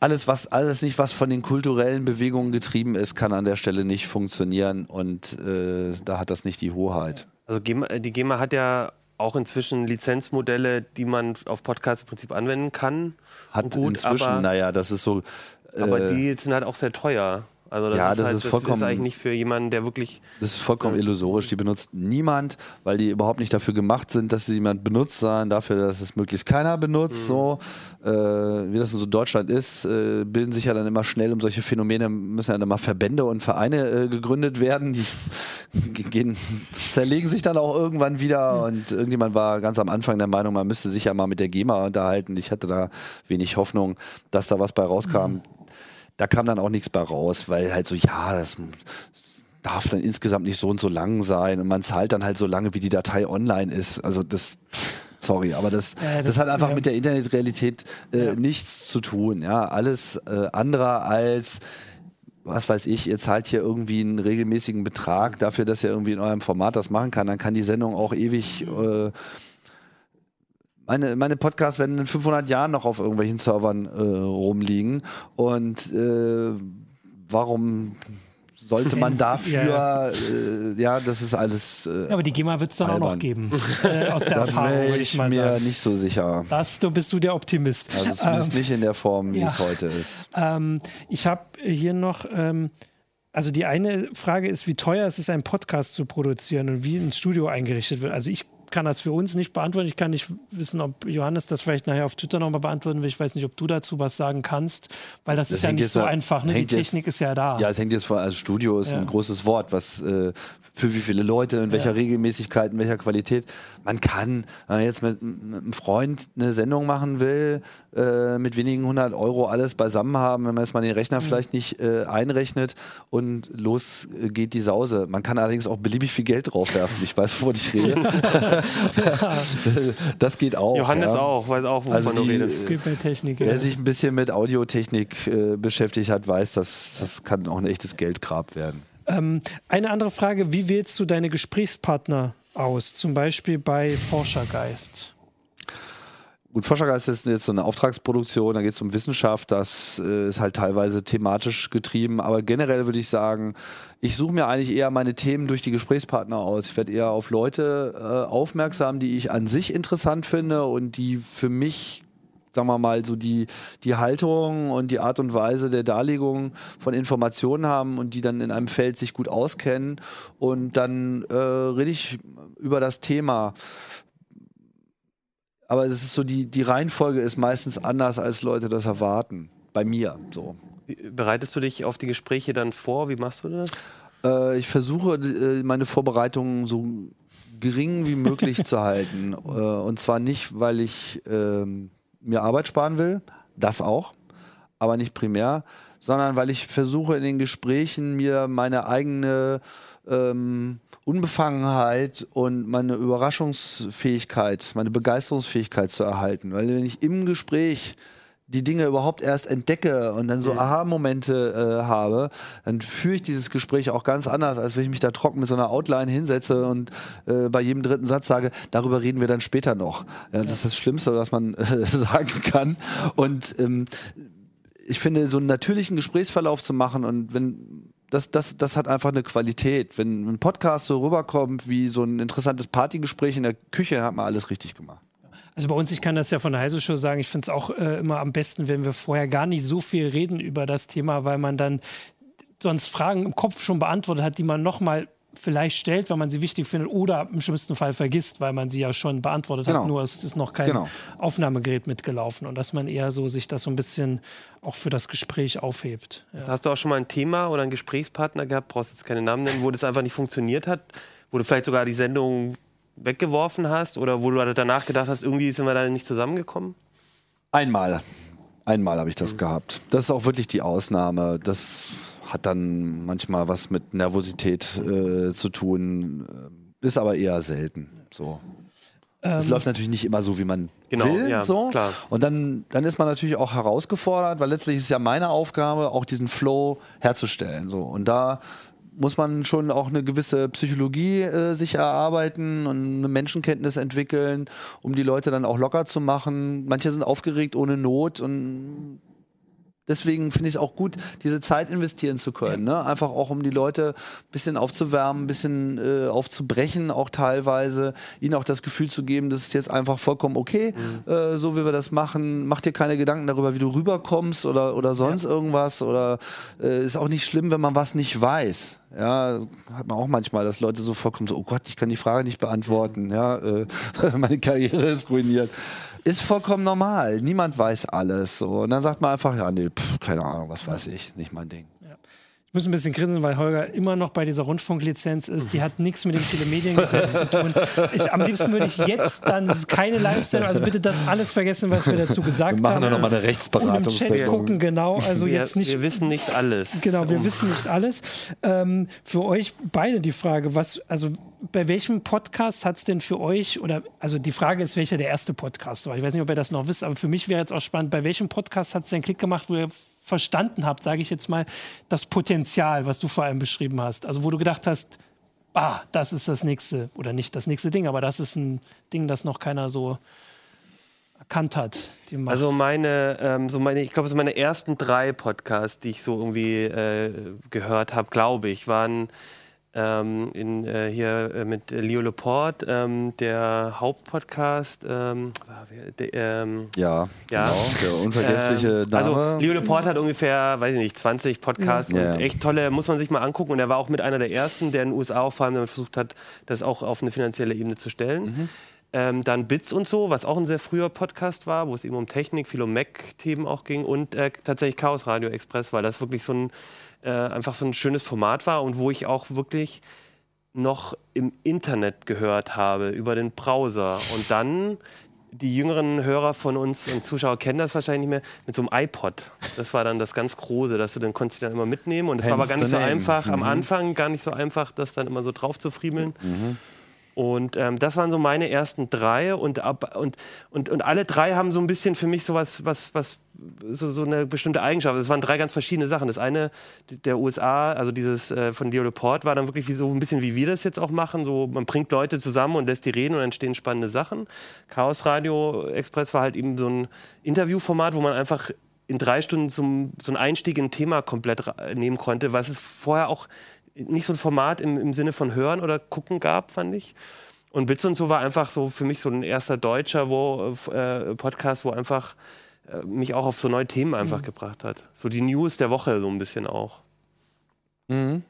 alles, was, alles nicht, was von den kulturellen Bewegungen getrieben ist, kann an der Stelle nicht funktionieren und äh, da hat das nicht die Hoheit. Also GEMA, die GEMA hat ja auch inzwischen Lizenzmodelle, die man auf Podcasts im Prinzip anwenden kann. Hat gut, inzwischen, naja, das ist so. Äh, aber die sind halt auch sehr teuer. Also das ja, ist das halt, ist vollkommen. Das ist eigentlich nicht für jemanden, der wirklich. Das ist vollkommen äh, illusorisch. Die benutzt niemand, weil die überhaupt nicht dafür gemacht sind, dass sie jemand benutzt, sondern dafür, dass es möglichst keiner benutzt. Mhm. So äh, wie das in so Deutschland ist, äh, bilden sich ja dann immer schnell um solche Phänomene müssen ja dann mal Verbände und Vereine äh, gegründet werden. Die <laughs> gehen, zerlegen sich dann auch irgendwann wieder. Mhm. Und irgendjemand war ganz am Anfang der Meinung, man müsste sich ja mal mit der GEMA unterhalten. Ich hatte da wenig Hoffnung, dass da was bei rauskam. Mhm da kam dann auch nichts bei raus, weil halt so, ja, das darf dann insgesamt nicht so und so lang sein und man zahlt dann halt so lange, wie die Datei online ist. Also das, sorry, aber das, ja, das, das, hat einfach ja. mit der Internetrealität äh, ja. nichts zu tun. Ja, alles äh, andere als was weiß ich, ihr zahlt hier irgendwie einen regelmäßigen Betrag dafür, dass ihr irgendwie in eurem Format das machen kann, dann kann die Sendung auch ewig äh, meine, meine Podcasts werden in 500 Jahren noch auf irgendwelchen Servern äh, rumliegen. Und äh, warum sollte man <laughs> dafür, ja, äh, ja das ist alles. Äh, ja, aber die GEMA wird es dann albern. auch noch geben. äh, aus der <laughs> Erfahrung, würde ich mal mir sagen. nicht so sicher. Das, du bist du der Optimist. Also zumindest ähm, nicht in der Form, wie ja. es heute ist. Ähm, ich habe hier noch. Ähm, also die eine Frage ist, wie teuer ist es, einen Podcast zu produzieren und wie ein Studio eingerichtet wird. Also ich kann das für uns nicht beantworten. Ich kann nicht wissen, ob Johannes das vielleicht nachher auf Twitter nochmal beantworten will. Ich weiß nicht, ob du dazu was sagen kannst, weil das, das ist ja nicht so einfach. Ne? Die Technik jetzt, ist ja da. Ja, es hängt jetzt vor, also Studio ist ja. ein großes Wort, was äh, für wie viele Leute, in welcher ja. Regelmäßigkeit, in welcher Qualität. Man kann, wenn man jetzt mit, mit einem Freund eine Sendung machen will, äh, mit wenigen hundert Euro alles beisammen haben, wenn man jetzt mal den Rechner mhm. vielleicht nicht äh, einrechnet und los geht die Sause. Man kann allerdings auch beliebig viel Geld draufwerfen. Ich weiß, wovon ich rede. <laughs> <laughs> das geht auch. Johannes ja. auch, weiß auch, wovon also du redest. Technik, wer ja. sich ein bisschen mit Audiotechnik äh, beschäftigt hat, weiß, dass das kann auch ein echtes Geldgrab werden. Ähm, eine andere Frage, wie wählst du deine Gesprächspartner aus? Zum Beispiel bei Forschergeist. Gut, Forschergeist ist jetzt so eine Auftragsproduktion, da geht es um Wissenschaft, das äh, ist halt teilweise thematisch getrieben, aber generell würde ich sagen, ich suche mir eigentlich eher meine Themen durch die Gesprächspartner aus. Ich werde eher auf Leute äh, aufmerksam, die ich an sich interessant finde und die für mich sagen wir mal, so die, die Haltung und die Art und Weise der Darlegung von Informationen haben und die dann in einem Feld sich gut auskennen. Und dann äh, rede ich über das Thema aber es ist so, die, die Reihenfolge ist meistens anders, als Leute das erwarten. Bei mir so. Bereitest du dich auf die Gespräche dann vor? Wie machst du das? Äh, ich versuche, äh, meine Vorbereitungen so gering wie möglich zu halten. <laughs> Äh, und zwar nicht, weil ich ähm, mir Arbeit sparen will, das auch, aber nicht primär, sondern weil ich versuche in den Gesprächen mir meine eigene ähm, Unbefangenheit und meine Überraschungsfähigkeit, meine Begeisterungsfähigkeit zu erhalten. Weil wenn ich im Gespräch die Dinge überhaupt erst entdecke und dann so mhm. Aha-Momente äh, habe, dann führe ich dieses Gespräch auch ganz anders, als wenn ich mich da trocken mit so einer Outline hinsetze und äh, bei jedem dritten Satz sage, darüber reden wir dann später noch. Ja, das ist das Schlimmste, was man äh, <laughs> sagen kann. Und ähm, ich finde, so einen natürlichen Gesprächsverlauf zu machen und wenn das, das, das hat einfach eine Qualität. Wenn ein Podcast so rüberkommt wie so ein interessantes Partygespräch in der Küche, hat man alles richtig gemacht. Also bei uns, ich kann das ja von der Heise Show sagen, ich finde es auch äh, immer am besten, wenn wir vorher gar nicht so viel reden über das Thema, weil man dann sonst Fragen im Kopf schon beantwortet hat, die man nochmal vielleicht stellt, weil man sie wichtig findet oder im schlimmsten Fall vergisst, weil man sie ja schon beantwortet genau. hat, nur es ist noch kein genau. Aufnahmegerät mitgelaufen und dass man eher so sich das so ein bisschen auch für das Gespräch aufhebt. Ja. Hast du auch schon mal ein Thema oder einen Gesprächspartner gehabt, brauchst jetzt keine Namen nennen, wo das einfach nicht funktioniert hat, wo du vielleicht sogar die Sendung weggeworfen hast oder wo du danach gedacht hast, irgendwie sind wir da nicht zusammengekommen? Einmal. Einmal habe ich das mhm. gehabt. Das ist auch wirklich die Ausnahme. Das hat dann manchmal was mit Nervosität äh, zu tun, äh, ist aber eher selten. So. Es ähm, läuft natürlich nicht immer so, wie man genau, will. Ja, so. Klar. Und dann, dann ist man natürlich auch herausgefordert, weil letztlich ist es ja meine Aufgabe, auch diesen Flow herzustellen. So. Und da muss man schon auch eine gewisse Psychologie äh, sich erarbeiten und eine Menschenkenntnis entwickeln, um die Leute dann auch locker zu machen. Manche sind aufgeregt ohne Not und deswegen finde ich es auch gut, diese Zeit investieren zu können. Ne? Einfach auch, um die Leute ein bisschen aufzuwärmen, ein bisschen äh, aufzubrechen, auch teilweise, ihnen auch das Gefühl zu geben, das ist jetzt einfach vollkommen okay, mhm. äh, so wie wir das machen. Mach dir keine Gedanken darüber, wie du rüberkommst oder, oder sonst ja. irgendwas. Oder äh, ist auch nicht schlimm, wenn man was nicht weiß. Ja, hat man auch manchmal, dass Leute so vorkommen, so, oh Gott, ich kann die Frage nicht beantworten, ja, äh, <laughs> meine Karriere ist ruiniert. Ist vollkommen normal. Niemand weiß alles. So. Und dann sagt man einfach, ja, nee, pff, keine Ahnung, was weiß ich, nicht mein Ding. Ich muss ein bisschen grinsen, weil Holger immer noch bei dieser Rundfunklizenz ist. Die hat nichts mit dem Telemediengesetz zu tun. Ich, am liebsten würde ich jetzt dann, das ist keine Live-Sendung, also bitte das alles vergessen, was wir dazu gesagt haben. Wir machen haben. dann nochmal eine Rechtsberatung. Und im Chat gucken, genau. Also wir, jetzt nicht. Wir wissen nicht alles. Genau, wir oh. wissen nicht alles. Ähm, für euch beide die Frage, was, also bei welchem Podcast hat es denn für euch, oder also die Frage ist, welcher der erste Podcast war? Ich weiß nicht, ob ihr das noch wisst, aber für mich wäre jetzt auch spannend, bei welchem Podcast hat es den Klick gemacht, wo ihr verstanden habt, sage ich jetzt mal, das Potenzial, was du vor allem beschrieben hast. Also wo du gedacht hast, ah, das ist das nächste, oder nicht das nächste Ding, aber das ist ein Ding, das noch keiner so erkannt hat. also meine, ähm, so meine, ich glaube, so meine ersten drei Podcasts, die ich so irgendwie äh, gehört habe, glaube ich, waren ähm, in, äh, hier äh, mit Leo Laporte, ähm, der Hauptpodcast. Ähm, der, ähm, ja, ja, genau, der unvergessliche ähm, also, Name. Also Leo Laporte hat ungefähr, weiß ich nicht, 20 Podcasts ja. und echt tolle, muss man sich mal angucken. Und er war auch mit einer der ersten, der in den USA auch vor allem damit versucht hat, das auch auf eine finanzielle Ebene zu stellen. Mhm. Ähm, dann Bits und so, was auch ein sehr früher Podcast war, wo es eben um Technik, viel um Mac-Themen auch ging und äh, tatsächlich Chaos Radio Express, weil das wirklich so ein äh, einfach so ein schönes Format war und wo ich auch wirklich noch im Internet gehört habe, über den Browser. Und dann, die jüngeren Hörer von uns und Zuschauer kennen das wahrscheinlich nicht mehr, mit so einem iPod. Das war dann das ganz Große, dass du dann konntest du dann immer mitnehmen. Und es war aber gar nicht so einfach, mhm. am Anfang gar nicht so einfach, das dann immer so drauf zu friemeln. Mhm. Und ähm, das waren so meine ersten drei und, ab, und, und, und alle drei haben so ein bisschen für mich so was, was, was so, so eine bestimmte Eigenschaft. Es waren drei ganz verschiedene Sachen. Das eine der USA, also dieses äh, von Leo Report, war dann wirklich wie so ein bisschen wie wir das jetzt auch machen. So, man bringt Leute zusammen und lässt die reden und entstehen spannende Sachen. Chaos Radio Express war halt eben so ein Interviewformat, wo man einfach in drei Stunden zum, so einen Einstieg in ein Thema komplett nehmen konnte, was es vorher auch nicht so ein Format im, im Sinne von Hören oder Gucken gab, fand ich. Und Bits und so war einfach so für mich so ein erster deutscher wo, äh, Podcast, wo einfach äh, mich auch auf so neue Themen einfach mhm. gebracht hat. So die News der Woche so ein bisschen auch. Mhm.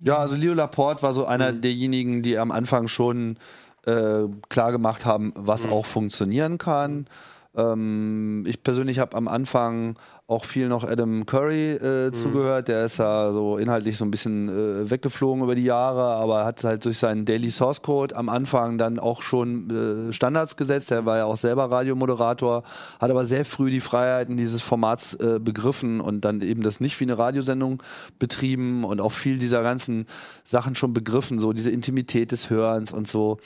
Ja, also Leo Laporte war so einer mhm. derjenigen, die am Anfang schon äh, klar gemacht haben, was mhm. auch funktionieren kann. Ähm, ich persönlich habe am Anfang auch viel noch Adam Curry äh, mhm. zugehört. Der ist ja so inhaltlich so ein bisschen äh, weggeflogen über die Jahre, aber hat halt durch seinen Daily Source Code am Anfang dann auch schon äh, Standards gesetzt. Er war ja auch selber Radiomoderator, hat aber sehr früh die Freiheiten dieses Formats äh, begriffen und dann eben das nicht wie eine Radiosendung betrieben und auch viel dieser ganzen Sachen schon begriffen, so diese Intimität des Hörens und so.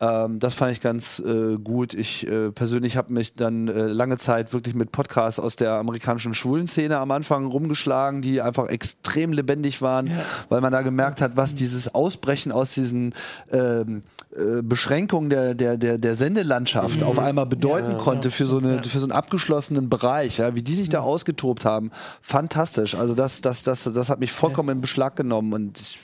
Ähm, das fand ich ganz äh, gut. Ich äh, persönlich habe mich dann lange Zeit wirklich mit Podcasts aus der amerikanischen amerikanischen schwulen Szene am Anfang rumgeschlagen, die einfach extrem lebendig waren, ja. weil man da gemerkt hat, was dieses Ausbrechen aus diesen ähm, äh, Beschränkungen der, der, der, der Sendelandschaft mhm. auf einmal bedeuten ja, konnte für so eine, für so einen abgeschlossenen Bereich, ja, wie die sich da ausgetobt haben. Fantastisch. Also das, das, das, das hat mich vollkommen in Beschlag genommen und ich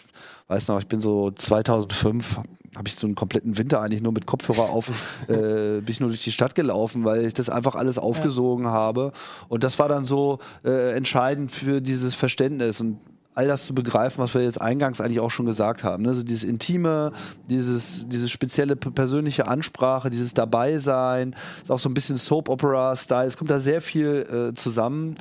weiß noch, ich bin so 2005, habe ich so einen kompletten Winter eigentlich nur mit Kopfhörer auf, <laughs> äh, bin ich nur durch die Stadt gelaufen, weil ich das einfach alles aufgesogen ja. habe. Und das war dann so äh, entscheidend für dieses Verständnis und all das zu begreifen, was wir jetzt eingangs eigentlich auch schon gesagt haben. Ne? So dieses Intime, dieses, diese spezielle persönliche Ansprache, dieses Dabeisein, ist auch so ein bisschen Soap-Opera-Style. Es kommt da sehr viel äh, zusammen.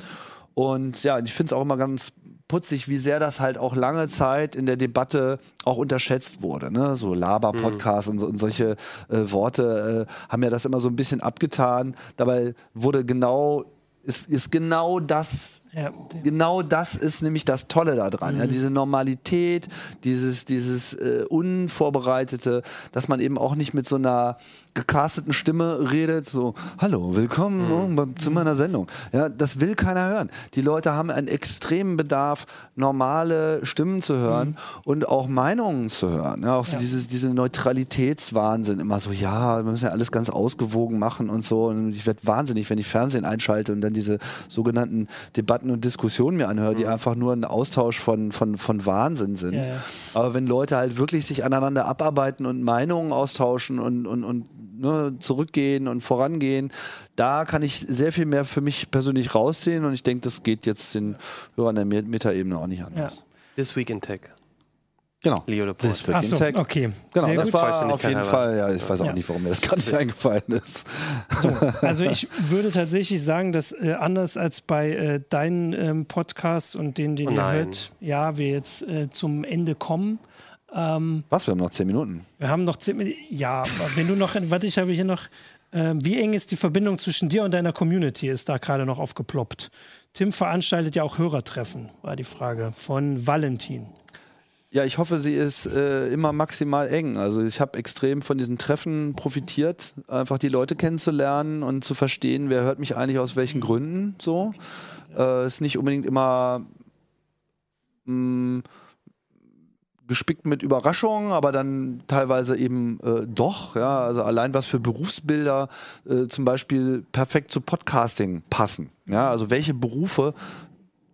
Und ja, ich finde es auch immer ganz putzig, wie sehr das halt auch lange Zeit in der Debatte auch unterschätzt wurde. Ne? So Laber-Podcasts mhm. und, so, und, solche äh, Worte äh, haben ja das immer so ein bisschen abgetan. Dabei wurde genau, ist, ist genau das ja. Genau das ist nämlich das Tolle daran. Mhm. Ja, diese Normalität, dieses, dieses äh, Unvorbereitete, dass man eben auch nicht mit so einer gecasteten Stimme redet, so, hallo, willkommen mhm. zu meiner Sendung. Ja, das will keiner hören. Die Leute haben einen extremen Bedarf, normale Stimmen zu hören mhm. und auch Meinungen zu hören. Ja, auch so ja. dieses, diese Neutralitätswahnsinn, immer so, ja, wir müssen ja alles ganz ausgewogen machen und so. Und ich werde wahnsinnig, wenn ich Fernsehen einschalte und dann diese sogenannten Debatten und Diskussionen mir anhöre, die mhm. einfach nur ein Austausch von, von, von Wahnsinn sind. Ja, Aber wenn Leute halt wirklich sich aneinander abarbeiten und Meinungen austauschen und, und, und ne, zurückgehen und vorangehen. Da kann ich sehr viel mehr für mich persönlich rausziehen und ich denke, das geht jetzt den Hörern der Meta-Ebene auch nicht anders. Ja. This Week in Tech. Genau. Leo Laporte. Week Ach so, in Tech. Okay. Genau, Sehr das gut. war auf jeden Fall, ja, ich weiß auch ja. nicht, warum mir das gerade nicht eingefallen ist. So, <laughs> also ich würde tatsächlich sagen, dass äh, anders als bei äh, deinen ähm, Podcasts und denen, den oh ihr hört, ja, wir jetzt äh, zum Ende kommen. Ähm, Was, wir haben noch zehn Minuten. Wir haben noch zehn Minuten. Ja, wenn du noch, warte, ich habe hier noch, äh, wie eng ist die Verbindung zwischen dir und deiner Community, ist da gerade noch aufgeploppt. Tim veranstaltet ja auch Hörertreffen, war die Frage von Valentin. Ja, ich hoffe, sie ist äh, immer maximal eng. Also ich habe extrem von diesen Treffen profitiert, einfach die Leute kennenzulernen und zu verstehen, wer hört mich eigentlich aus welchen Gründen so. Äh, ist nicht unbedingt immer mh, mm, gespickt mit Überraschungen, aber dann teilweise eben äh, doch. Ja, also allein was für Berufsbilder äh, zum Beispiel perfekt zu Podcasting passen. Ja, also welche Berufe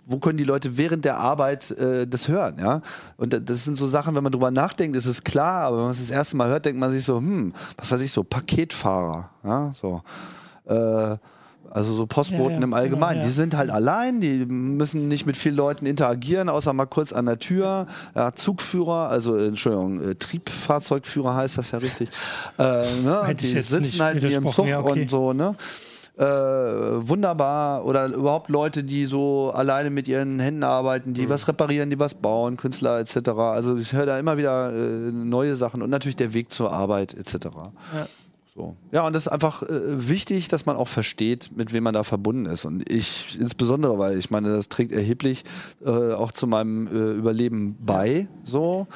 wo können die Leute während der Arbeit äh, das hören, ja? Und das sind so Sachen, wenn man drüber nachdenkt, ist es klar, aber wenn man es das erste Mal hört, denkt man sich so, hm, was weiß ich so, Paketfahrer, ja, so. Äh, also so Postboten ja, ja, im Allgemeinen. Genau, ja. Die sind halt allein, die müssen nicht mit vielen Leuten interagieren, außer mal kurz an der Tür. Zugführer, also Entschuldigung, äh, Triebfahrzeugführer heißt das ja richtig. Äh, ne? Die sitzen halt in ihrem Zug okay. und so, ne? Äh, wunderbar oder überhaupt Leute, die so alleine mit ihren Händen arbeiten, die mhm. was reparieren, die was bauen, Künstler etc. Also ich höre da immer wieder äh, neue Sachen und natürlich der Weg zur Arbeit etc. Ja. So. Ja, und das ist einfach äh, wichtig, dass man auch versteht, mit wem man da verbunden ist. Und ich insbesondere, weil ich meine, das trägt erheblich äh, auch zu meinem äh, Überleben bei. So.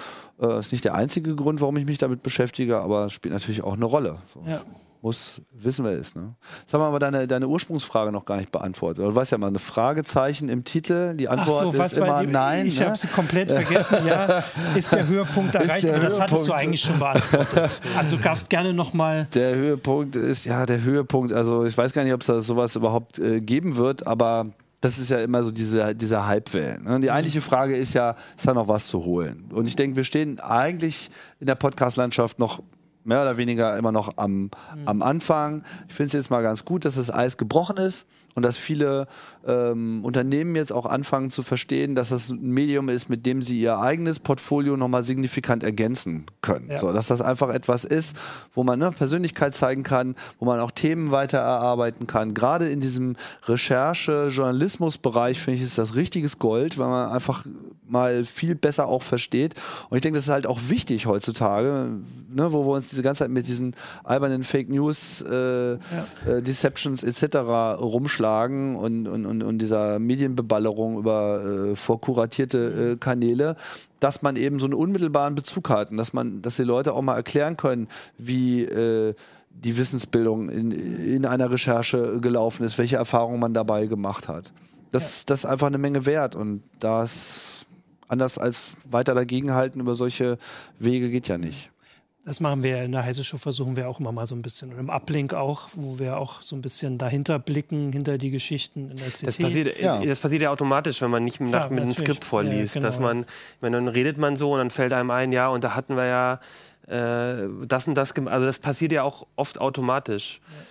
Äh, ist nicht der einzige Grund, warum ich mich damit beschäftige, aber spielt natürlich auch eine Rolle. So. Ja muss wissen, wer ist. Ne? Jetzt haben wir aber deine, deine Ursprungsfrage noch gar nicht beantwortet. Du weißt ja mal, eine Fragezeichen im Titel, die Antwort so, ist immer die, nein. Ich ne? habe sie komplett vergessen. Ja, <laughs> ist der Höhepunkt erreicht? Aber das Höhepunkt, hattest du eigentlich schon beantwortet. Also du darfst gerne nochmal... Der Höhepunkt ist, ja, der Höhepunkt, also ich weiß gar nicht, ob es da sowas überhaupt äh, geben wird, aber das ist ja immer so diese, diese Halbwellen. Ne? Die eigentliche Frage ist ja, ist da noch was zu holen? Und ich denke, wir stehen eigentlich in der Podcast-Landschaft noch mehr oder weniger immer noch am, mhm. am Anfang. Ich finde es jetzt mal ganz gut, dass das Eis gebrochen ist und dass viele ähm, Unternehmen jetzt auch anfangen zu verstehen, dass das ein Medium ist, mit dem sie ihr eigenes Portfolio nochmal signifikant ergänzen können. Ja. So, dass das einfach etwas ist, wo man ne, Persönlichkeit zeigen kann, wo man auch Themen weiter erarbeiten kann. Gerade in diesem Recherche-Journalismus-Bereich finde ich, ist das richtiges Gold, weil man einfach mal viel besser auch versteht. Und ich denke, das ist halt auch wichtig heutzutage, ne, wo wir uns diese ganze Zeit mit diesen albernen Fake News, äh, ja. äh, Deceptions etc. rumschlagen und, und, und, und dieser Medienbeballerung über äh, vorkuratierte äh, Kanäle, dass man eben so einen unmittelbaren Bezug hat und dass man, dass die Leute auch mal erklären können, wie äh, die Wissensbildung in, in einer Recherche gelaufen ist, welche Erfahrungen man dabei gemacht hat. Das, ja. das ist einfach eine Menge wert und das anders als weiter dagegenhalten über solche Wege geht ja nicht. Das machen wir in der Heise Show, versuchen wir auch immer mal so ein bisschen. Und im Uplink auch, wo wir auch so ein bisschen dahinter blicken, hinter die Geschichten in der CT. Das passiert ja, das passiert ja automatisch, wenn man nicht nach, ja, mit einem Skript vorliest. Ja, genau. Dass man, wenn dann redet man so und dann fällt einem ein, ja, und da hatten wir ja äh, das und das gemacht. Also das passiert ja auch oft automatisch. Ja.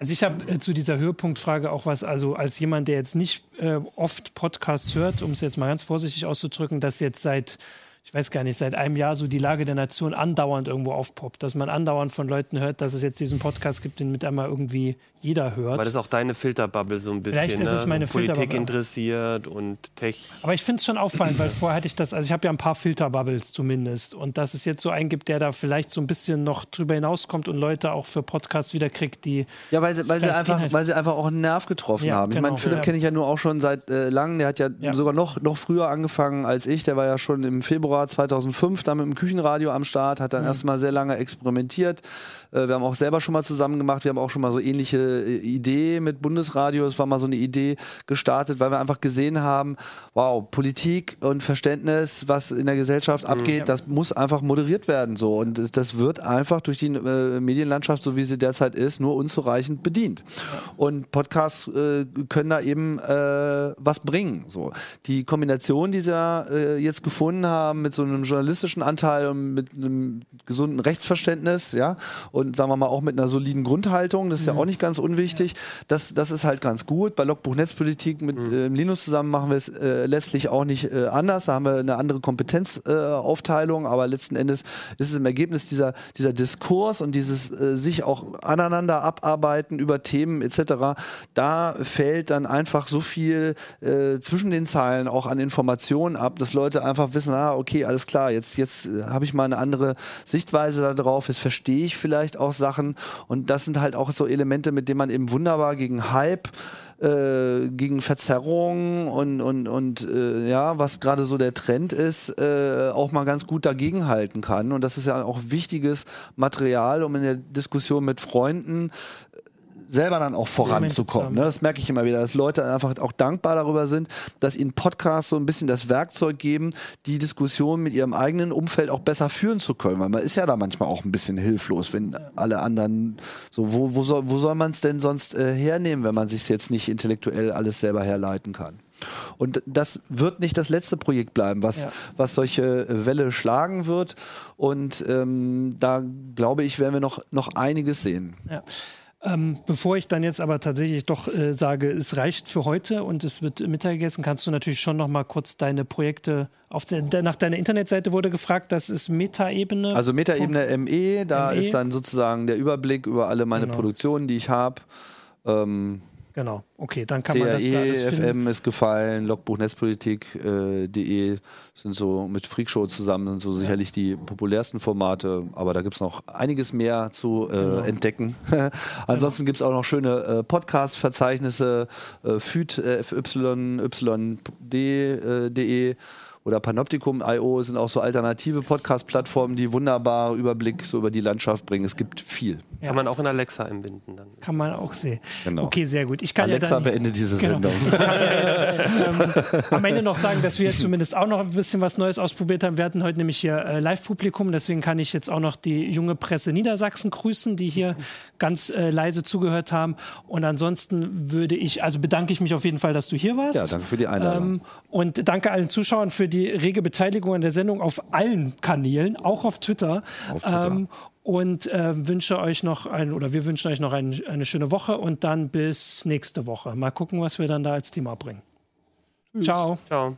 Also ich habe äh, zu dieser Höhepunktfrage auch was, also als jemand, der jetzt nicht äh, oft Podcasts hört, um es jetzt mal ganz vorsichtig auszudrücken, das jetzt seit ich weiß gar nicht, seit einem Jahr so die Lage der Nation andauernd irgendwo aufpoppt, dass man andauernd von Leuten hört, dass es jetzt diesen Podcast gibt, den mit einmal irgendwie jeder hört. Weil das ist auch deine Filterbubble so ein bisschen. Vielleicht ist es ne? meine Politik Filterbubble. interessiert und Tech. Aber ich finde es schon auffallend, weil vorher hatte ich das, also ich habe ja ein paar Filterbubbles zumindest. Und dass es jetzt so einen gibt, der da vielleicht so ein bisschen noch drüber hinauskommt und Leute auch für Podcasts wieder kriegt, die. Ja, weil sie, weil sie, einfach, Inhalt- weil sie einfach auch einen Nerv getroffen Ja, haben. Ich genau, meine, Philipp ja. kenne ich ja nur auch schon seit äh, langem. Der hat ja, Ja. sogar noch, noch früher angefangen als ich. Der war ja schon im Februar 2005 da mit dem Küchenradio am Start, hat dann erstmal sehr lange experimentiert. Äh, wir haben auch selber schon mal zusammen gemacht. Wir haben auch schon mal so ähnliche äh, Idee mit Bundesradio. Es war mal so eine Idee gestartet, weil wir einfach gesehen haben, wow, Politik und Verständnis, was in der Gesellschaft abgeht, das muss einfach moderiert werden so und das wird einfach durch die äh, Medienlandschaft, so wie sie derzeit ist, nur unzureichend bedient. Und Podcasts äh, können da eben äh, was bringen. So die Kombination, die sie da, jetzt gefunden haben, mit so einem journalistischen Anteil und mit einem gesunden Rechtsverständnis, ja, und sagen wir mal auch mit einer soliden Grundhaltung, das ist ja auch nicht ganz unwichtig. Das, das ist halt ganz gut. Bei Logbuch Netzpolitik mit äh, Linus zusammen machen wir es äh, letztlich auch nicht äh, anders. Da haben wir eine andere Kompetenzaufteilung, äh, aber letzten Endes ist es im Ergebnis dieser, dieser Diskurs und dieses äh, sich auch aneinander abarbeiten über Themen etc. Da fällt dann einfach so viel äh, zwischen den Zeilen auch an Informationen ab, dass Leute einfach wissen, ah, okay, alles klar, jetzt, jetzt äh, habe ich mal eine andere Sichtweise darauf, jetzt verstehe ich vielleicht auch Sachen und das sind halt auch so Elemente, mit denen man eben wunderbar gegen Hype äh, gegen Verzerrung und, und, und äh, ja, was gerade so der Trend ist, äh, auch mal ganz gut dagegenhalten kann. Und das ist ja auch wichtiges Material, um in der Diskussion mit Freunden selber dann auch voranzukommen. Ne? Das merke ich immer wieder, dass Leute einfach auch dankbar darüber sind, dass ihnen Podcasts so ein bisschen das Werkzeug geben, die Diskussion mit ihrem eigenen Umfeld auch besser führen zu können. Weil man ist ja da manchmal auch ein bisschen hilflos, wenn alle anderen so, wo, wo soll, wo soll man es denn sonst äh, hernehmen, wenn man sich jetzt nicht intellektuell alles selber herleiten kann? Und das wird nicht das letzte Projekt bleiben, was, Ja. was solche Welle schlagen wird. Und ähm, da glaube ich, werden wir noch, noch einiges sehen. Ja. Ähm, bevor ich dann jetzt aber tatsächlich doch äh, sage, es reicht für heute und es wird Mittag gegessen, kannst du natürlich schon noch mal kurz deine Projekte auf der, nach deiner Internetseite wurde gefragt, das ist Metaebene. Also Metaebene ME, da ME. ist dann sozusagen der Überblick über alle meine Genau. Produktionen, die ich habe. Ähm, genau, okay, dann kann man das da CAE, alles finden. FM ist gefallen, Logbuch Netzpolitik.de äh, sind so mit Freakshow zusammen, sind so sicherlich die populärsten Formate, aber da gibt es noch einiges mehr zu äh, Genau. entdecken. <laughs> Ansonsten gibt es auch noch schöne äh, Podcast-Verzeichnisse, äh, FYD, äh, FYD.de oder Panoptikum.io sind auch so alternative Podcast-Plattformen, die wunderbar Überblick so über die Landschaft bringen. Es gibt viel. Ja. Kann man auch in Alexa einbinden dann. Kann man auch sehen. Genau. Okay, sehr gut. Ich kann Alexa ja dann, beendet diese Genau. Sendung. Ich kann ja jetzt ähm, am Ende noch sagen, dass wir jetzt zumindest auch noch ein bisschen was Neues ausprobiert haben. Wir hatten heute nämlich hier äh, Live-Publikum, deswegen kann ich jetzt auch noch die junge Presse Niedersachsen grüßen, die hier ganz äh, leise zugehört haben. Und ansonsten würde ich, also bedanke ich mich auf jeden Fall, dass du hier warst. Ja, danke für die Einladung. Ähm, und danke allen Zuschauern für die rege Beteiligung an der Sendung auf allen Kanälen, auch auf Twitter. Auf Twitter. Ähm, und äh, wünsche euch noch ein, oder wir wünschen euch noch ein, eine schöne Woche und dann bis nächste Woche. Mal gucken, was wir dann da als Thema bringen. Ciao. Ciao.